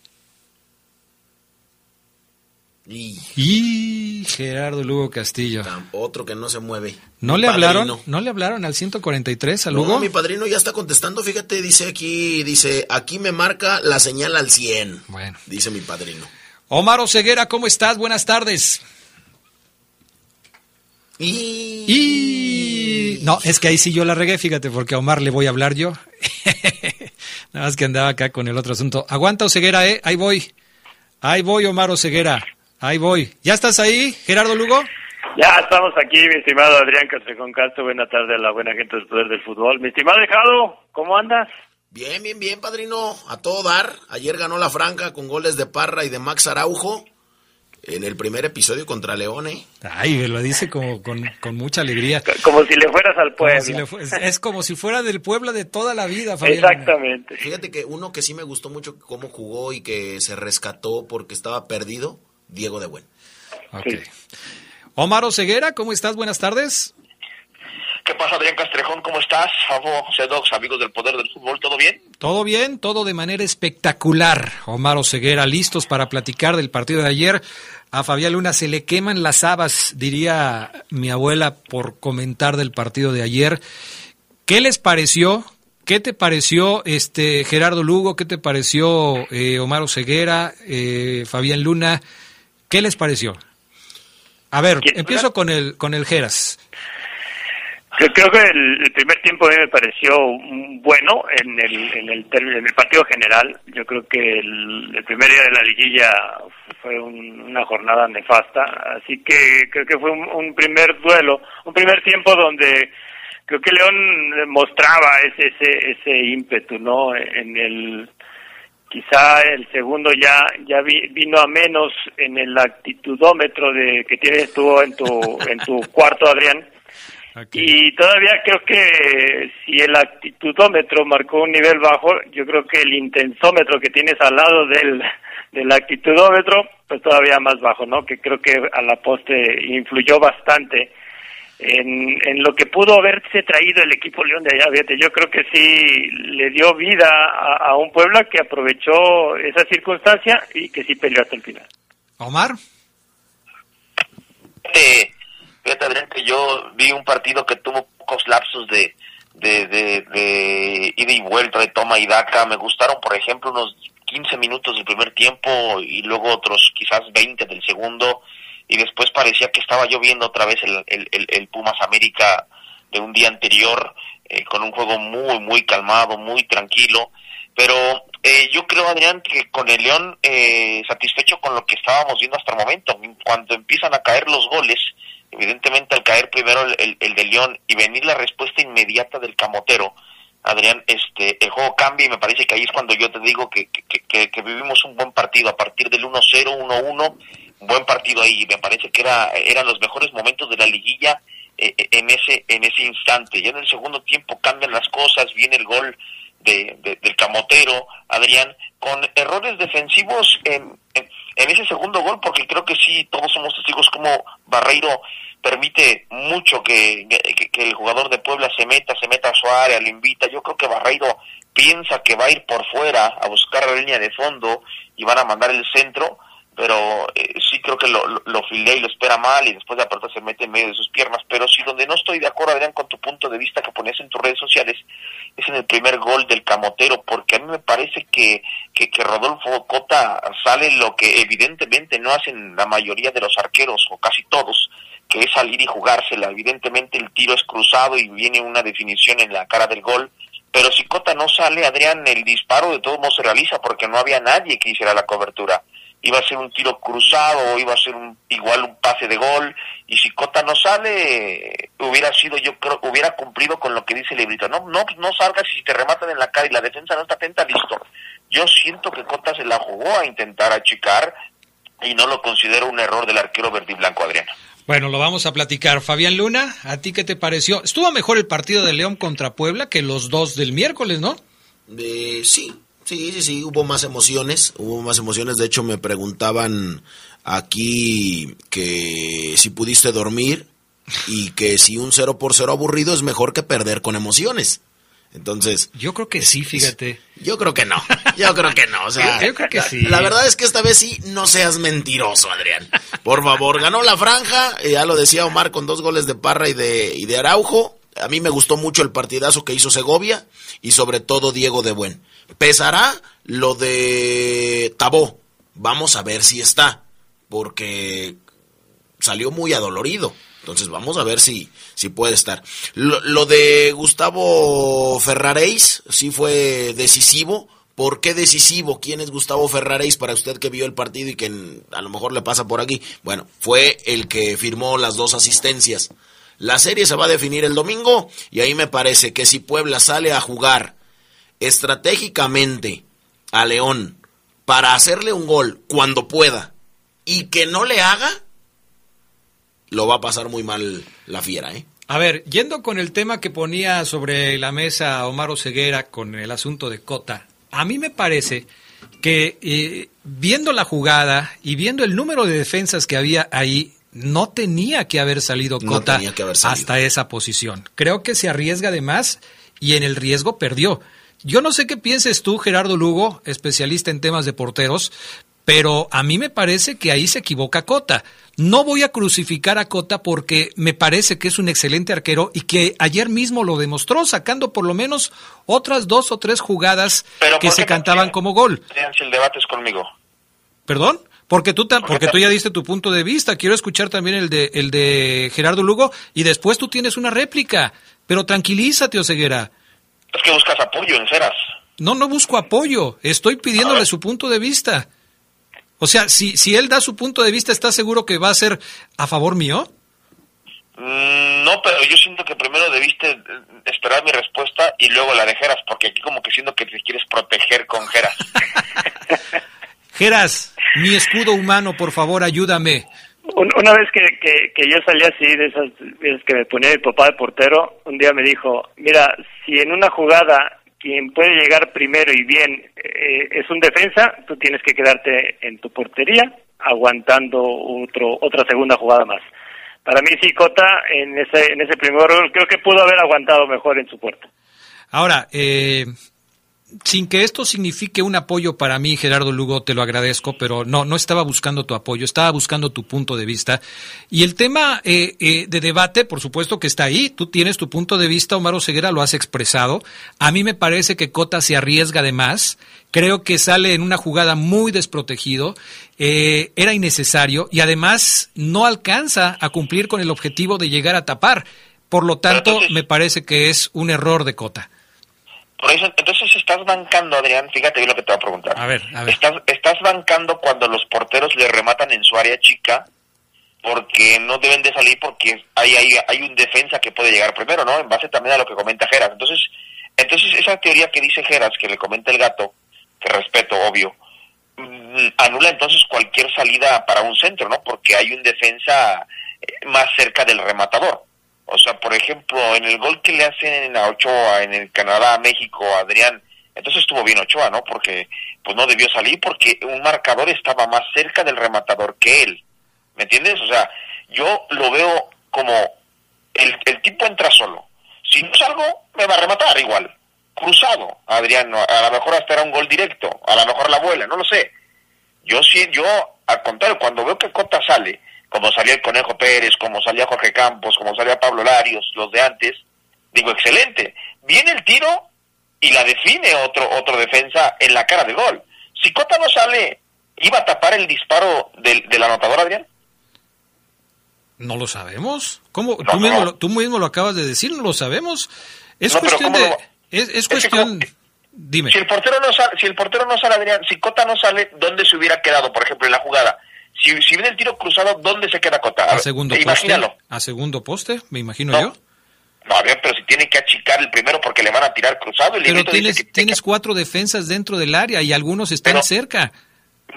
Y, Y Gerardo Lugo Castillo. otro que no se mueve. ¿No Mi le hablaron? ¿No le hablaron al 143 a No, Lugo? mi padrino ya está contestando, fíjate, dice aquí, dice, aquí me marca la señal al 100. Bueno. Dice mi padrino. Omar Oseguera, ¿cómo estás? Buenas tardes. Y... Y... No, es que ahí sí yo la regué, fíjate, porque a Omar le voy a hablar yo. Nada más que andaba acá con el otro asunto. Aguanta Oseguera, ¿eh? Ahí voy. Ahí voy, Omar Oseguera. Ahí voy. ¿Ya estás ahí, Gerardo Lugo? Ya estamos aquí, mi estimado Adrián Castrejón Castro. Buena tarde a la buena gente del Poder del Fútbol. Mi estimado Dejado, ¿cómo andas? Bien, bien, bien, padrino. A todo dar. Ayer ganó la Franca con goles de Parra y de Max Araujo en el primer episodio contra León, ¿eh? Ay, me lo dice como con, con mucha alegría. Como si le fueras al Como pueblo. si le fu- es, como si fuera del Puebla de toda la vida, Fabián. Exactamente. Fíjate que uno que sí me gustó mucho cómo jugó y que se rescató porque estaba perdido, Diego de Buen. Ok. Omar Oseguera, ¿cómo estás? Buenas tardes. ¿Qué pasa, Adrián Castrejón? ¿Cómo estás? Favo, Sedox, amigos del Poder del Fútbol, ¿todo bien? Todo bien, todo de manera espectacular. Omar Oseguera, listos para platicar del partido de ayer. A Fabián Luna se le queman las habas, diría mi abuela, por comentar del partido de ayer. ¿Qué les pareció? ¿Qué te pareció este Gerardo Lugo? ¿Qué te pareció eh, Omar Oseguera, eh, Fabián Luna? ¿Qué les pareció? A ver, empiezo con el con el Geras. Creo que el, primer tiempo a mí me pareció bueno en el, en el, en el partido general. Yo creo que el, primer día de la liguilla fue una jornada nefasta, así que creo que fue un, primer duelo, un primer tiempo donde creo que León mostraba ese ese, ese ímpetu, ¿no? En el quizá el segundo ya ya vino a menos en el actitudómetro de que tienes tú en tu en tu cuarto Adrián y todavía creo que si el actitudómetro marcó un nivel bajo, yo creo que el intensómetro que tienes al lado del, del actitudómetro, pues todavía más bajo, ¿no? Que creo que a la poste influyó bastante en, en lo que pudo haberse traído el equipo León de allá. Fíjate, yo creo que sí le dio vida a, un Puebla que aprovechó esa circunstancia y que sí peleó hasta el final. Omar. Eh, Fíjate, Adrián, que yo vi un partido que tuvo pocos lapsos de, ida y vuelta, de toma y daca. Me gustaron, por ejemplo, unos 15 minutos del primer tiempo y luego otros quizás 20 del segundo. Y después parecía que estaba yo viendo otra vez el, el, el, Pumas América de un día anterior, eh, con un juego muy, muy calmado, muy tranquilo. Pero eh, yo creo, Adrián, que con el León eh, satisfecho con lo que estábamos viendo hasta el momento. Cuando empiezan a caer los goles, evidentemente al caer primero el, el, de León y venir la respuesta inmediata del Camotero, Adrián, este, el juego cambia y me parece que ahí es cuando yo te digo que, que, que, vivimos un buen partido a partir del 1-0, 1-1, un buen partido ahí. Me parece que era, eran los mejores momentos de la liguilla eh, eh, en ese en ese instante. Ya en el segundo tiempo cambian las cosas, viene el gol de, del Camotero, Adrián, con errores defensivos en, en, en ese segundo gol, porque creo que sí, todos somos testigos como Barreiro permite mucho que, que, el jugador de Puebla se meta, se meta a su área, le invita. Yo creo que Barreiro piensa que va a ir por fuera a buscar la línea de fondo y van a mandar el centro pero eh, sí creo que lo, lo, filea y lo espera mal y después de apertar se mete en medio de sus piernas, pero sí donde no estoy de acuerdo, Adrián, con tu punto de vista que ponías en tus redes sociales, es en el primer gol del Camotero, porque a mí me parece que, que, que Rodolfo Cota sale lo que evidentemente no hacen la mayoría de los arqueros, o casi todos, que es salir y jugársela. Evidentemente el tiro es cruzado y viene una definición en la cara del gol, pero si Cota no sale, Adrián, el disparo de todos modos se realiza porque no había nadie que hiciera la cobertura iba a ser un tiro cruzado, o iba a ser un, igual un pase de gol, y si Cota no sale, hubiera sido, yo creo, hubiera cumplido con lo que dice el librito. No, no, no salgas y si te rematan en la cara y la defensa no está atenta, listo. Yo siento que Cota se la jugó a intentar achicar y no lo considero un error del arquero verde y blanco, Adriano. Bueno, lo vamos a platicar. Fabián Luna, ¿a ti qué te pareció? Estuvo mejor el partido de León contra Puebla que los dos del miércoles, ¿no? Eh, sí, Sí, sí, sí, hubo más emociones, hubo más emociones. De hecho, me preguntaban aquí que si pudiste dormir y que si un 0 por 0 aburrido es mejor que perder con emociones. Entonces. Yo creo que sí, fíjate. Yo creo que no. Yo creo que no. O sea, yo, creo que sí. La, verdad es que esta vez sí, no seas mentiroso, Adrián. Por favor, ganó la franja. Eh, ya lo decía Omar con dos goles de Parra y de, y de Araujo. A mí me gustó mucho el partidazo que hizo Segovia y sobre todo Diego de Buen. Pesará lo de Tabó. Vamos a ver si está, porque salió muy adolorido. Entonces vamos a ver si, si puede estar. Lo, de Gustavo Ferraréis sí fue decisivo. ¿Por qué decisivo? ¿Quién es Gustavo Ferraréis para usted que vio el partido y que a lo mejor le pasa por aquí? Bueno, fue el que firmó las dos asistencias. La serie se va a definir el domingo y ahí me parece que si Puebla sale a jugar estratégicamente a León para hacerle un gol cuando pueda y que no le haga, lo va a pasar muy mal la fiera, ¿eh? A ver, yendo con el tema que ponía sobre la mesa Omar Oseguera con el asunto de Cota, a mí me parece que eh, viendo la jugada y viendo el número de defensas que había ahí, no tenía que haber salido Cota hasta esa posición. Creo que se arriesga de más y en el riesgo perdió. Yo no sé qué pienses tú, Gerardo Lugo, especialista en temas de porteros, pero a mí me parece que ahí se equivoca Cota. No voy a crucificar a Cota porque me parece que es un excelente arquero y que ayer mismo lo demostró sacando por lo menos otras dos o tres jugadas que se cantaban como gol. el debate es conmigo. ¿Perdón? Porque tú, porque tú ya diste tu punto de vista. Quiero escuchar también el de, el de Gerardo Lugo y después tú tienes una réplica. Pero tranquilízate, Oseguera. Es que buscas apoyo en Ceras. No, no busco apoyo. Estoy pidiéndole su punto de vista. O sea, si, si él da su punto de vista, ¿estás seguro que va a ser a favor mío? Mm, no, pero yo siento que primero debiste eh, esperar mi respuesta y luego la de Geras, porque aquí como que siento que te quieres proteger con Geras. Geras, mi escudo humano, por favor, ayúdame. Una vez que, que, yo salí así, de esas veces que me ponía mi papá de portero, un día me dijo, mira, si en una jugada quien puede llegar primero y bien eh, es un defensa, tú tienes que quedarte en tu portería aguantando otro, otra segunda jugada más. Para mí sí, Cota, en ese, en ese primer gol, creo que pudo haber aguantado mejor en su puerta. Ahora, eh, sin que esto signifique un apoyo para mí, Gerardo Lugo, te lo agradezco, pero no, no estaba buscando tu apoyo, estaba buscando tu punto de vista. Y el tema eh, eh, de debate, por supuesto que está ahí, tú tienes tu punto de vista, Omar Ceguera lo has expresado. A mí me parece que Cota se arriesga de más, creo que sale en una jugada muy desprotegido, eh, era innecesario y además no alcanza a cumplir con el objetivo de llegar a tapar. Por lo tanto, me parece que es un error de Cota. Por eso, entonces estás bancando, Adrián, fíjate bien lo que te voy a preguntar. A ver, a ver. Estás, estás bancando cuando los porteros le rematan en su área chica porque no deben de salir porque hay, hay, hay un defensa que puede llegar primero, ¿no? En base también a lo que comenta Geras. Entonces, entonces esa teoría que dice Geras, que le comenta el gato, que respeto, obvio, mm, anula entonces cualquier salida para un centro, ¿no? Porque hay un defensa eh, más cerca del rematador. O sea, por ejemplo, en el gol que le hacen a Ochoa en el Canadá, México, Adrián, entonces estuvo bien Ochoa, ¿no? Porque pues no debió salir porque un marcador estaba más cerca del rematador que él. ¿Me entiendes? O sea, yo lo veo como el, tipo entra solo. Si no salgo, me va a rematar igual. Cruzado, Adrián, a lo mejor hasta era un gol directo, a lo mejor la abuela, no lo sé. Yo sí, yo, al contrario, cuando veo que Cota sale, como salía el Conejo Pérez, como salía Jorge Campos, como salía Pablo Larios, los de antes, digo, excelente. Viene el tiro y la define otro, otro defensa en la cara de gol. Si Cota no sale, ¿iba a tapar el disparo del, del anotador, Adrián? No lo sabemos. ¿Cómo? tú, mismo, tú mismo lo acabas de decir, no lo sabemos. Es cuestión de... Es, cuestión... Dime. Si el portero no sale, si el portero no sale, Adrián, si Cota no sale, ¿dónde se hubiera quedado, por ejemplo, en la jugada? Si, si viene el tiro cruzado, ¿dónde se queda Cota? A, segundo poste. A segundo poste, me imagino yo. No, a ver, pero si tiene que achicar el primero porque le van a tirar cruzado. El pero tienes, tienes cuatro defensas dentro del área y algunos están cerca.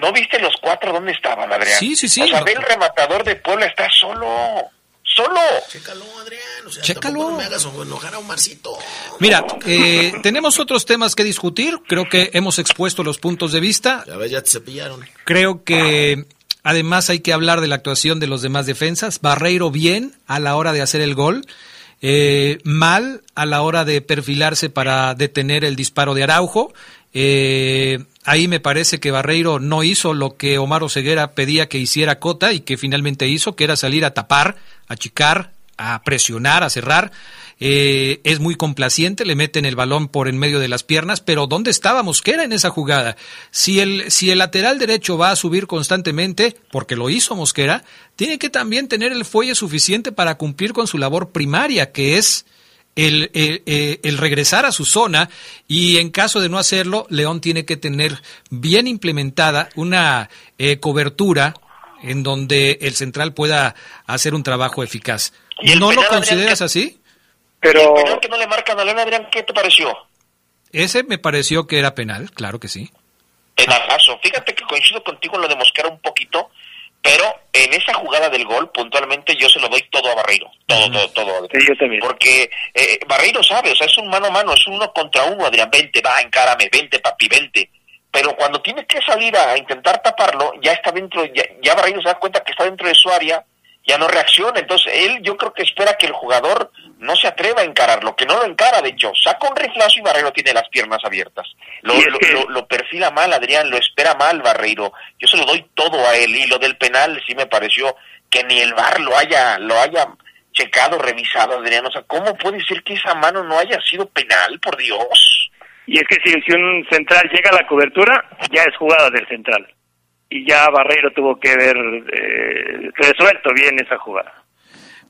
¿No viste los cuatro dónde estaban, Adrián? Sí, sí, sí. O sea, ve el rematador de Puebla, está solo. Solo. Chécalo, Adrián. O sea, Chécalo. No me hagas enojar a Omarcito. Mira, eh, tenemos otros temas que discutir. Creo que hemos expuesto los puntos de vista. Ya ves, ya te cepillaron. Creo que Además hay que hablar de la actuación de los demás defensas. Barreiro bien a la hora de hacer el gol. Eh, mal a la hora de perfilarse para detener el disparo de Araujo. Eh, ahí me parece que Barreiro no hizo lo que Omar Ceguera pedía que hiciera Cota y que finalmente hizo, que era salir a tapar, a achicar, a presionar, a cerrar. Eh, es muy complaciente, le meten el balón por en medio de las piernas, pero ¿dónde estaba Mosquera en esa jugada? Si el, si el lateral derecho va a subir constantemente, porque lo hizo Mosquera, tiene que también tener el fuelle suficiente para cumplir con su labor primaria, que es el, el, regresar a su zona y en caso de no hacerlo, León tiene que tener bien implementada una eh, cobertura en donde el central pueda hacer un trabajo eficaz. ¿Y ¿No lo consideras así? Pero... ¿El que no le marcan a León, Adrián, qué te pareció? Ese me pareció que era penal, claro que sí. Penalazo. Fíjate que coincido contigo en lo de Mosquera un poquito, pero en esa jugada del gol, puntualmente, yo se lo doy todo a Barreiro. Todo, todo, todo. Sí, yo también. Porque eh, Barreiro sabe, o sea, es un mano a mano, es uno contra uno, Adrián. Vente, va, encárame, vente, papi, vente. Pero cuando tiene que salir a intentar taparlo, ya está dentro, ya, ya Barreiro se da cuenta que está dentro de su área, ya no reacciona. Entonces, él yo creo que espera que el jugador no se atreva a encararlo, que no lo encara, de hecho, saca un riflazo y Barreiro tiene las piernas abiertas. Lo, lo, perfila mal, Adrián, lo espera mal Barreiro. Yo se lo doy todo a él y lo del penal sí me pareció que ni el VAR lo haya, lo haya checado, revisado, Adrián. O sea, ¿cómo puede ser que esa mano no haya sido penal, por Dios? Y es que si, si un central llega a la cobertura, ya es jugada del central. Y ya Barreiro tuvo que haber eh, resuelto bien esa jugada.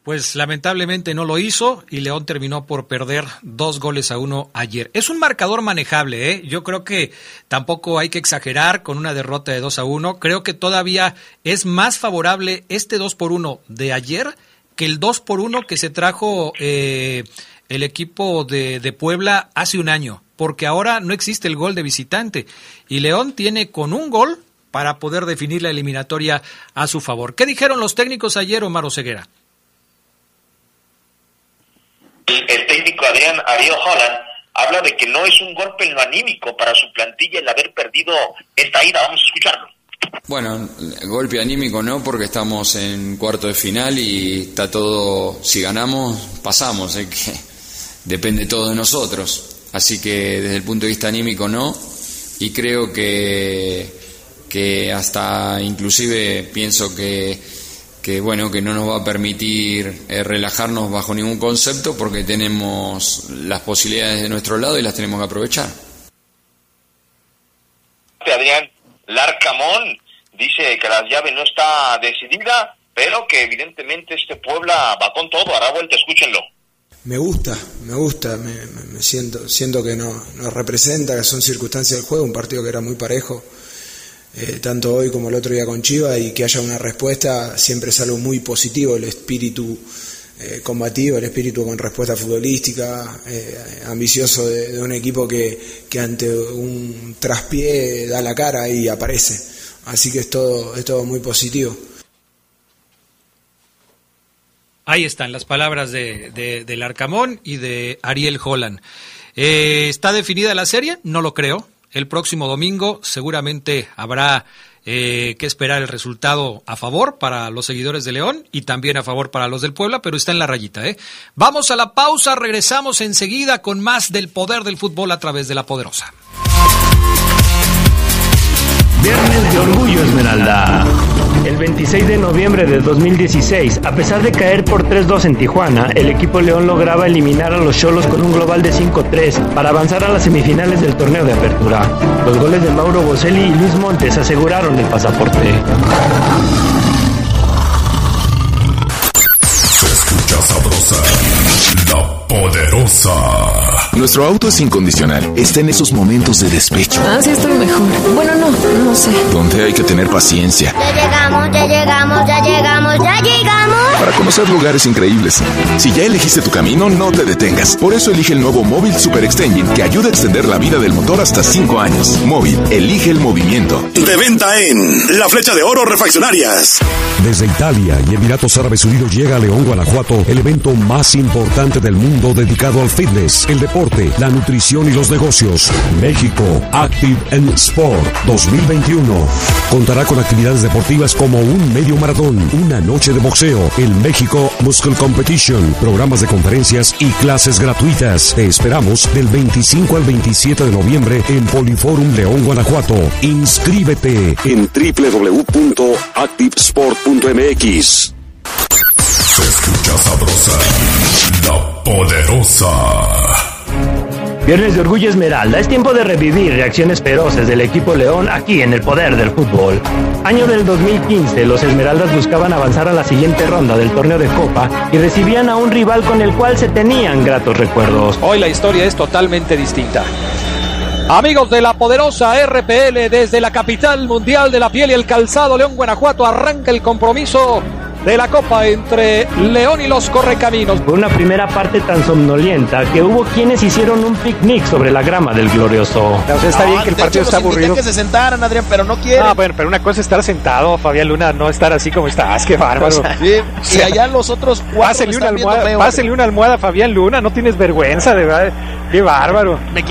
Pues lamentablemente no lo hizo y León terminó por perder dos goles a uno ayer. Es un marcador manejable, ¿eh? Yo creo que tampoco hay que exagerar con una derrota de dos a uno. Creo que todavía es más favorable este dos por uno de ayer que el dos por uno que se trajo eh, el equipo de, de Puebla hace un año, porque ahora no existe el gol de visitante y León tiene con un gol para poder definir la eliminatoria a su favor. ¿Qué dijeron los técnicos ayer, Omar Oseguera? El técnico Adrián Ariel Holland habla de que no es un golpe en lo anímico para su plantilla el haber perdido esta ida. Vamos a escucharlo. Bueno, golpe anímico no, porque estamos en cuarto de final y está todo, si ganamos, pasamos, ¿eh? que depende todo de nosotros. Así que desde el punto de vista anímico no, y creo que, que hasta inclusive pienso que, que bueno, que no nos va a permitir eh, relajarnos bajo ningún concepto porque tenemos las posibilidades de nuestro lado y las tenemos que aprovechar. Adrián Larcamón dice que la llave no está decidida, pero que evidentemente este Puebla va con todo, hará vuelta, escúchenlo. Me gusta, me gusta, me, me siento, siento que no, nos representa, que son circunstancias del juego, un partido que era muy parejo, eh, tanto hoy como el otro día con Chiva, y que haya una respuesta siempre es algo muy positivo, el espíritu eh, combativo, el espíritu con respuesta futbolística, eh, ambicioso de, un equipo que, que ante un traspié da la cara y aparece. Así que es todo, es todo muy positivo. Ahí están las palabras de, de, del Arcamón y de Ariel Holland. Eh, ¿Está definida la serie? No lo creo. El próximo domingo seguramente habrá eh, que esperar el resultado a favor para los seguidores de León y también a favor para los del Puebla, pero está en la rayita. ¿eh? Vamos a la pausa, regresamos enseguida con más del poder del fútbol a través de la poderosa. Viernes de Orgullo Esmeralda. El 26 de noviembre de 2016, a pesar de caer por 3-2 en Tijuana, el equipo León lograba eliminar a los Cholos con un global de 5-3 para avanzar a las semifinales del torneo de apertura. Los goles de Mauro Boselli y Luis Montes aseguraron el pasaporte. Se escucha sabrosa, la poderosa. Nuestro auto es incondicional. Está en esos momentos de despecho. Ah, sí, estoy mejor. Bueno, no, no sé. Donde hay que tener paciencia. Ya llegamos, ya llegamos, ya llegamos, ya llegamos. Para conocer lugares increíbles. Si ya elegiste tu camino, no te detengas. Por eso elige el nuevo Móvil Super Extension que ayuda a extender la vida del motor hasta 5 años. Móvil, elige el movimiento. De venta en La Flecha de Oro Refaccionarias. Desde Italia y Emiratos Árabes Unidos llega a León, Guanajuato, el evento más importante del mundo dedicado al fitness, el deporte la nutrición y los negocios. México Active Sport 2021. Contará con actividades deportivas como un medio maratón, una noche de boxeo, el México Muscle Competition, programas de conferencias y clases gratuitas. Te esperamos del 25 al 27 de noviembre en Poliforum León, Guanajuato. Inscríbete en www.activesport.mx. Se escucha sabrosa, la poderosa. Viernes de Orgullo Esmeralda, es tiempo de revivir reacciones feroces del equipo León aquí en el poder del fútbol. Año del 2015, los Esmeraldas buscaban avanzar a la siguiente ronda del torneo de Copa y recibían a un rival con el cual se tenían gratos recuerdos. Hoy la historia es totalmente distinta. Amigos de la poderosa RPL desde la capital mundial de la piel y el calzado, León Guanajuato, arranca el compromiso de la Copa entre León y los Correcaminos. Fue una primera parte tan somnolienta que hubo quienes hicieron un picnic sobre la grama del glorioso. O sea, está No, bien que el partido hecho, está aburrido. que se sentaran, Adrián, pero no quieren. Ah, bueno, pero una cosa es estar sentado, Fabián Luna, no estar así como estás, qué bárbaro. Sí, y allá los otros cuatro Pásele una almohada, pásele una almohada a Fabián Luna, no tienes vergüenza, de verdad. Qué bárbaro. Me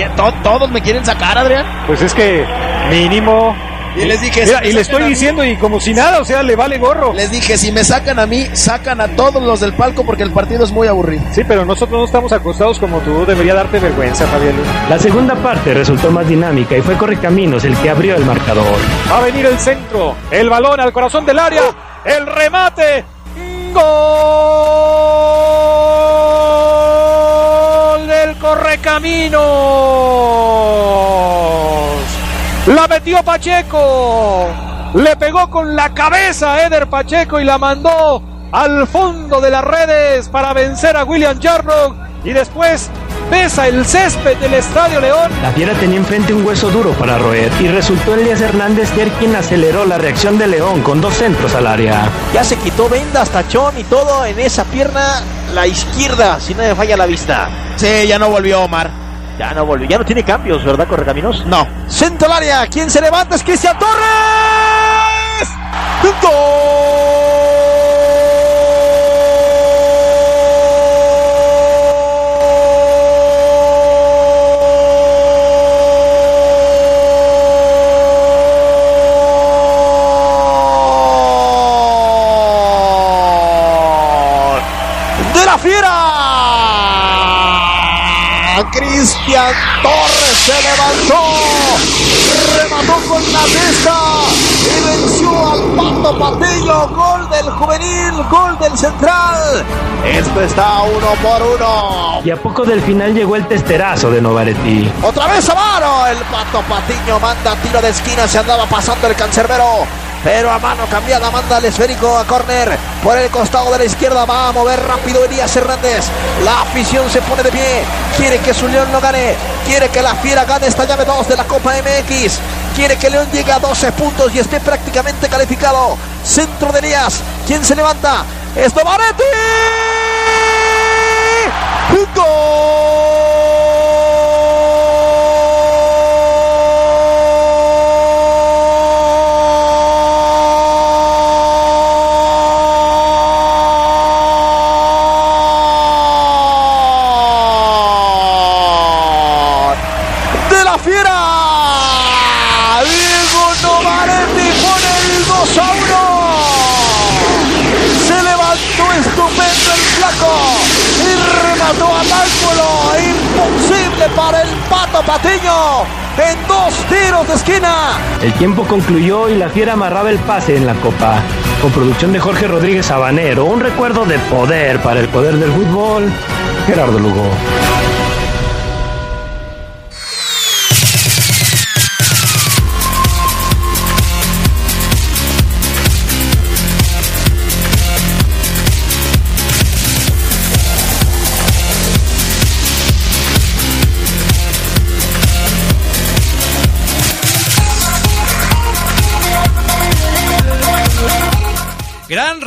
todos me quieren sacar, Adrián. Pues es que mínimo. Y les dije, Mira, si me y le sacan estoy a mí- diciendo y como si nada, o sea, le vale gorro. Les dije, si me sacan a mí, sacan a todos los del palco porque el partido es muy aburrido. Sí, pero nosotros no estamos acostados como tú, debería darte vergüenza, Fabián. La segunda parte resultó más dinámica y fue Correcaminos el que abrió el marcador. Va a venir el centro, el balón al corazón del área, el remate, gol del Correcaminos. La metió Pacheco. Le pegó con la cabeza a Eder Pacheco y la mandó al fondo de las redes para vencer a William Jarnock y después pesa el césped del Estadio León. La fiera tenía enfrente un hueso duro para roer y resultó Elías Hernández ser quien aceleró la reacción de León con dos centros al área. Ya se quitó vendas, tachón y todo en esa pierna, la izquierda, si no me falla la vista. Sí, ya no volvió Omar. Ya no volvió, ya no tiene cambios, ¿verdad, Correcaminos? No. Centro al área, ¿quién se levanta? Es Cristian Torres. ¡Gol! ¡De la fiera! Cristian Torres se levantó, remató con la testa y venció al Pato Patillo. Gol del juvenil, gol del central. Esto está uno por uno. Y a poco del final llegó el testerazo de Novaretti. Otra vez a mano, el Pato Patiño manda tiro de esquina, se andaba pasando el cancerbero. Pero a mano cambiada manda el esférico a córner. Por el costado de la izquierda va a mover rápido Elías Hernández. La afición se pone de pie. Quiere que su León lo gane. Quiere que la Fiera gane esta llave 2 de la Copa MX. Quiere que León llegue a 12 puntos y esté prácticamente calificado. Centro de Elías. ¿Quién se levanta? Es Novaretti. de para el Pato Patiño en dos tiros de esquina. El tiempo concluyó y la fiera amarraba el pase en la copa. Con producción de Jorge Rodríguez Sabanero, un recuerdo de poder para el poder del fútbol, Gerardo Lugo.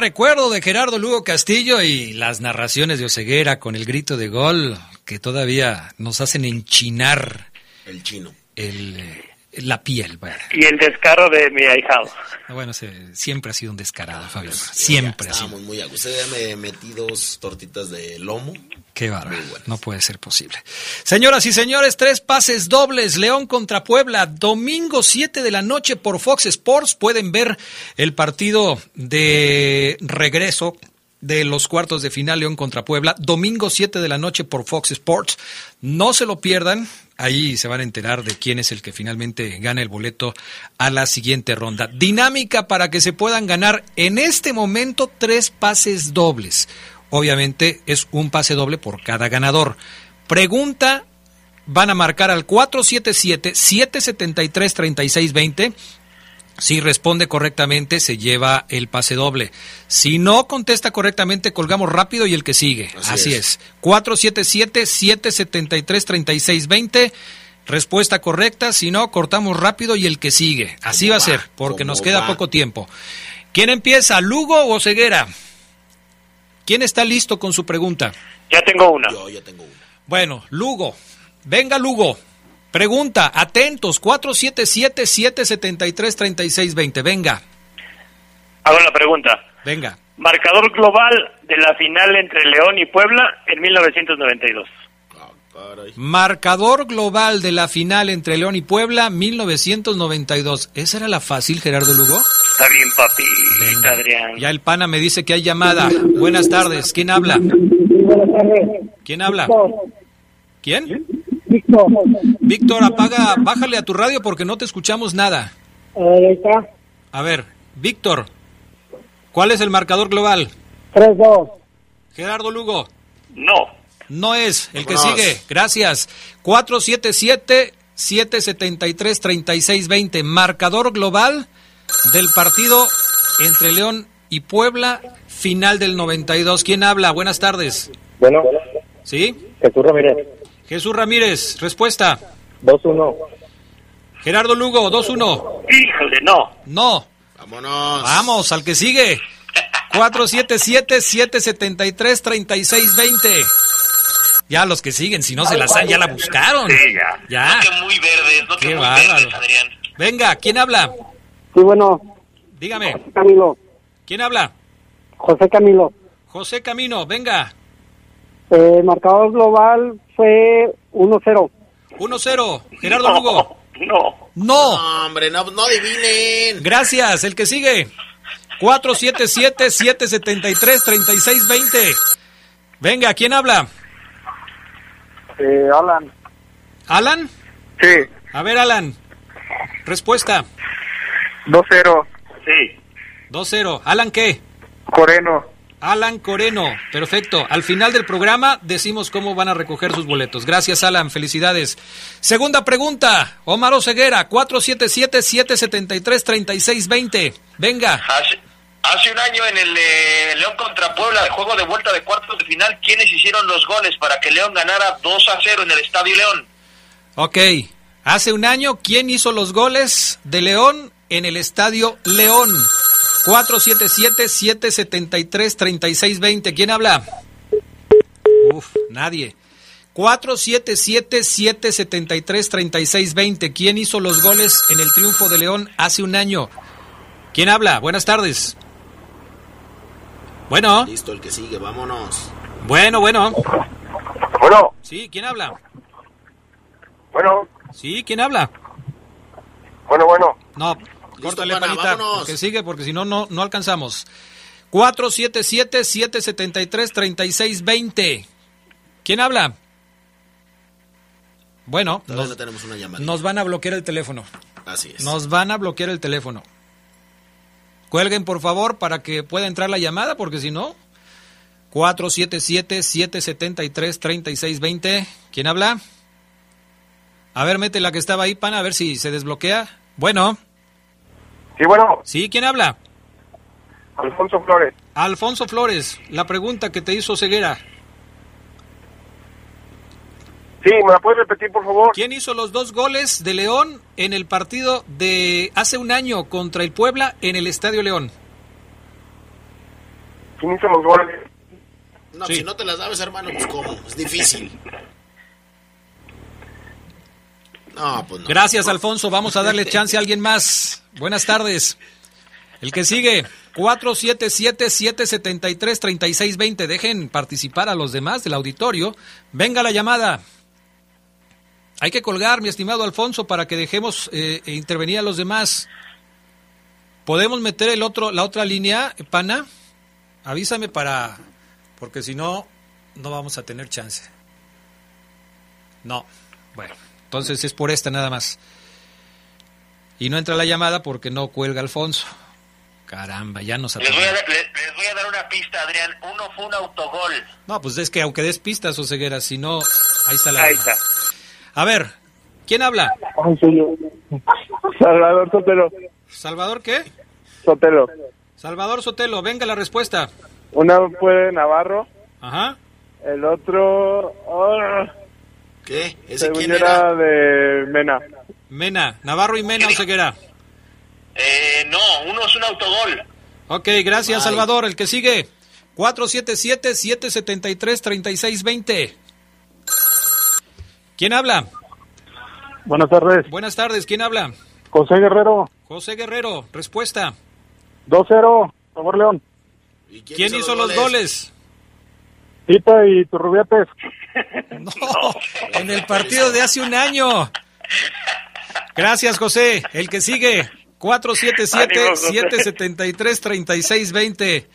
Recuerdo de Gerardo Lugo Castillo y las narraciones de Oceguera con el grito de gol que todavía nos hacen enchinar El chino. el, la piel. Bueno, Y el descaro de mi ahijado. bueno, se- siempre ha sido un descarado, Fabio. Siempre ha sido. Muy a gusto. Ya me metí dos tortitas de lomo. Qué bárbaro. No puede ser posible. Señoras y señores, tres pases dobles. León contra Puebla. Domingo 7 de la noche por Fox Sports. Pueden ver el partido de regreso de los cuartos de final León contra Puebla. Domingo 7 de la noche por Fox Sports. No se lo pierdan. Ahí se van a enterar de quién es el que finalmente gana el boleto a la siguiente ronda. Dinámica para que se puedan ganar en este momento tres pases dobles. Obviamente es un pase doble por cada ganador. Pregunta, van a marcar al 477-773-3620. Si responde correctamente, se lleva el pase doble. Si no contesta correctamente, colgamos rápido y el que sigue. Así Así, es. es. 477-773-3620. Respuesta correcta. Si no, cortamos rápido y el que sigue. Así ¿Cómo va a ser, porque ¿Cómo nos queda poco tiempo. ¿Quién empieza, Lugo o Ceguera? ¿Quién está listo con su pregunta? Ya tengo una. Yo ya tengo una. Bueno, Lugo. Venga, Lugo. Pregunta, atentos, 477-773-3620. Venga, Hago la pregunta. venga. Marcador global de la final entre León y Puebla en 1992. Marcador global de la final entre León y Puebla, 1992. ¿Esa era la fácil, Gerardo Lugo? Está bien, papi. Adrián. Ya el pana me dice que hay llamada. Buenas tardes. ¿Quién habla? ¿Quién habla? ¿Quién? Víctor. Víctor, apaga, bájale a tu radio porque no te escuchamos nada. Ahí está. A ver, Víctor, ¿cuál es el marcador global? 3-2. Gerardo Lugo. No. No es el que sigue. Gracias. 477-773-3620. Marcador global del partido entre León y Puebla, final del 92. ¿Quién habla? Buenas tardes. Bueno. ¿Sí? Jesús Ramírez. Jesús Ramírez, respuesta. 2-1. Gerardo Lugo, 2-1. Híjole, no. No. Vámonos. Vamos, al que sigue. 477-773-3620. Ya los que siguen, si no se la saben, ya la buscaron. Sí, ya. Ya. No que muy verdes, no que Qué muy verdes, Adrián. Venga, ¿quién habla? Sí, bueno. Dígame. Camilo. ¿Quién habla? José Camilo. José Camino, venga. Eh, marcador global fue 1-0. 1-0. Gerardo Lugo. No. No. No, hombre, no, no adivinen. Gracias. El que sigue. 477-773-3620. Venga, ¿quién habla? Eh, Alan. ¿Alan? Sí. A ver, Alan. Respuesta. 2-0. Sí. 2-0. ¿Alan qué? Coreno. Alan Coreno. Perfecto. Al final del programa decimos cómo van a recoger sus boletos. Gracias, Alan. Felicidades. Segunda pregunta. Omar Oseguera, 477-773-3620. Venga. Hace, hace un año en el eh, León contra Puebla, de juego de vuelta de cuartos de final, ¿quiénes hicieron los goles para que León ganara 2 a 0 en el Estadio León? Ok. Hace un año, ¿quién hizo los goles de León en el Estadio León? 477-773-3620. ¿Quién habla? Uf, nadie. 477-773-3620. ¿Quién hizo los goles en el triunfo de León hace un año? ¿Quién habla? Buenas tardes. Bueno, Listo, el que sigue, vámonos. bueno, bueno. Bueno. Sí, ¿quién habla? Bueno. Sí, ¿quién habla? Bueno, bueno. No, córtale, pana, panita, vámonos. que sigue, porque si no, no, no alcanzamos. 477-773-3620. ¿Quién habla? Bueno, nos, no tenemos una llamada. nos van a bloquear el teléfono. Así es. Nos van a bloquear el teléfono. Cuelguen, por favor, para que pueda entrar la llamada, porque si no... 477-773-3620. ¿Quién habla? A ver, mete la que estaba ahí, pana, a ver si se desbloquea. Bueno. Sí, bueno. Sí, ¿quién habla? Alfonso Flores. Alfonso Flores, la pregunta que te hizo Ceguera. Sí, ¿me la puedes repetir, por favor? ¿Quién hizo los dos goles de León en el partido de hace un año contra el Puebla en el Estadio León? ¿Quién hizo los goles? No, Sí. si no te las sabes, hermano, pues cómo. Es difícil. No, pues no. Gracias, Alfonso. Vamos a darle chance a alguien más. Buenas tardes. El que sigue, 477-773-3620. Dejen participar a los demás del auditorio. Venga la llamada. Hay que colgar, mi estimado Alfonso, para que dejemos eh, intervenir a los demás. ¿Podemos meter el otro, la otra línea, pana? Avísame para... Porque si no, no vamos a tener chance. No. Bueno, entonces es por esta nada más. Y no entra la llamada porque no cuelga Alfonso. Caramba, ya nos Les voy, a, les- les voy a dar una pista, Adrián. Uno fue un autogol. No, pues es que aunque des pistas o cegueras, si no, ahí está la Ahí está. A ver, ¿quién habla? Ay. Salvador Sotelo. ¿Salvador qué? Sotelo. Salvador Sotelo, venga la respuesta. Una fue Navarro. Ajá. El otro. ah, ¿Qué? ¿Ese según quién yo era? era de Mena. Mena, Navarro y Mena o Ceguera. Eh, no, uno es un autogol. Ok, gracias Ay. Salvador. El que sigue, 477-773-3620. ¿Quién habla? Buenas tardes. Buenas tardes, ¿quién habla? José Guerrero. José Guerrero, respuesta. 2-0. Favor León. ¿Y ¿Quién hizo los goles? Tita y Turrubiates. No, en el partido de hace un año. Gracias, José. El que sigue, Ánimo, José. 477-773-3620.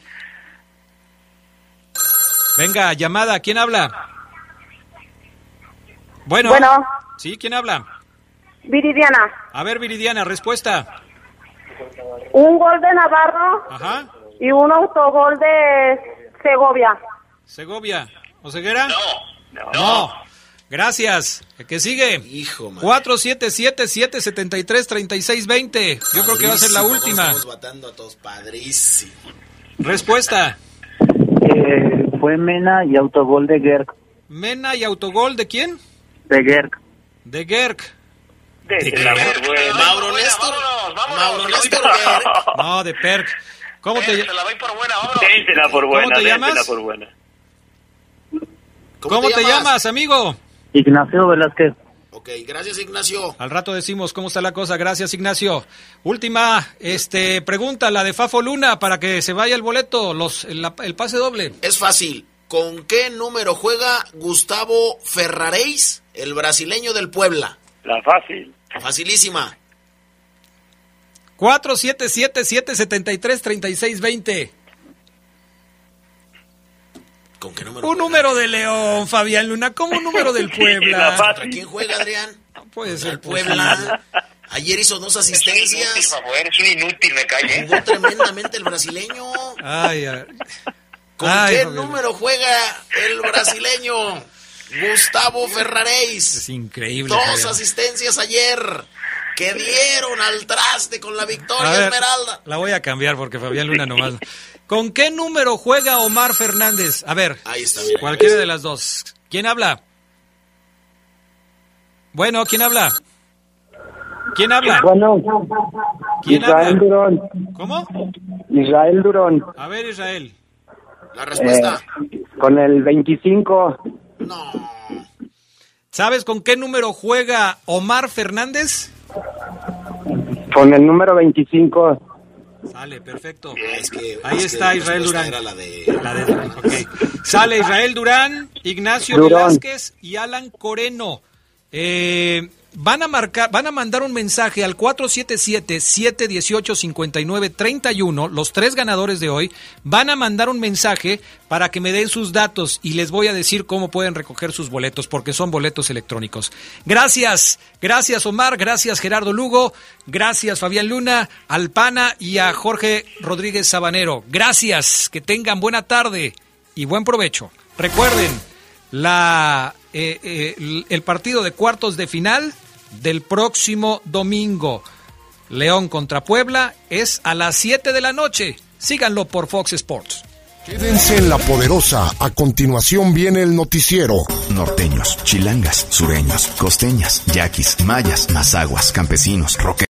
Venga, llamada, ¿quién habla? Bueno. Bueno. Sí, ¿quién habla? Viridiana, A ver, Viridiana, respuesta. un gol de Navarro Ajá. y un autogol de Segovia. Segovia. ¿O Ceguera? No, No. Gracias. ¿El que sigue? Hijo, man. 477-773-3620. Yo creo que va a ser la última. Estamos batando a todos, padrísimo. Respuesta. Eh, fue Mena y autogol de Gerg. Mena y autogol de quién? De Gerg. De Gerg. Déjela por buena. Mauro Néstor. Mauro Néstor Gerg. No, de Perk. ¿Cómo te, Déjela por buena, ¿Cómo te déjela llamas? por buena. ¿Cómo te llamas, amigo? Ignacio Velázquez. Ok, gracias Ignacio. Al rato decimos cómo está la cosa. Gracias, Ignacio. Última este, pregunta, la de Fafo Luna, para que se vaya el boleto, los, el, el pase doble. Es fácil. ¿Con qué número juega Gustavo Ferraréis, el brasileño del Puebla? La fácil. Facilísima. 477-773-3620. ¿Con qué número? Un número de León, Fabián Luna. ¿Cómo un número del La Puebla? ¿Contra quién juega, Adrián? Puede ser El Puebla. Ayer hizo dos asistencias. Un inútil, me cae. Jugó tremendamente el brasileño. Ay, ay. ¿Con Ay, qué Fabián. número juega el brasileño? Gustavo Ferraréis. Es increíble. Dos Fabián. asistencias ayer que dieron al traste con la victoria A ver, Esmeralda. La voy a cambiar porque Fabián Luna nomás. ¿Con qué número juega Omar Fernández? A ver, Ahí está, mira. cualquiera de las dos. ¿Quién habla? Bueno, ¿quién habla? ¿Quién habla? Bueno, ¿Quién Israel habla? Durón. ¿Cómo? Israel Durón. A ver, Israel. La respuesta. Eh, con el 25. ¿Sabes con qué número juega Omar Fernández? Con el número 25. Sale, perfecto. Es que- Ahí es está Israel Durán. era la de- La de- ok. Sale Israel Durán, Ignacio Durán. Velázquez y Alan Coreno. Eh, van a marcar, van a mandar un mensaje al 477-718-5931. Los tres ganadores de hoy van a mandar un mensaje para que me den sus datos y les voy a decir cómo pueden recoger sus boletos, porque son boletos electrónicos. Gracias, gracias Omar, gracias Gerardo Lugo, gracias Fabián Luna, Alpana y a Jorge Rodríguez Sabanero. Gracias, que tengan buena tarde y buen provecho. Recuerden, la, eh, eh, el partido de cuartos de final del próximo domingo. León contra Puebla es a las 7 de la noche. Síganlo por Fox Sports. Quédense en la poderosa. A continuación viene el noticiero. Norteños, chilangas, sureños, costeñas, yaquis, mayas, mazaguas, campesinos, roque.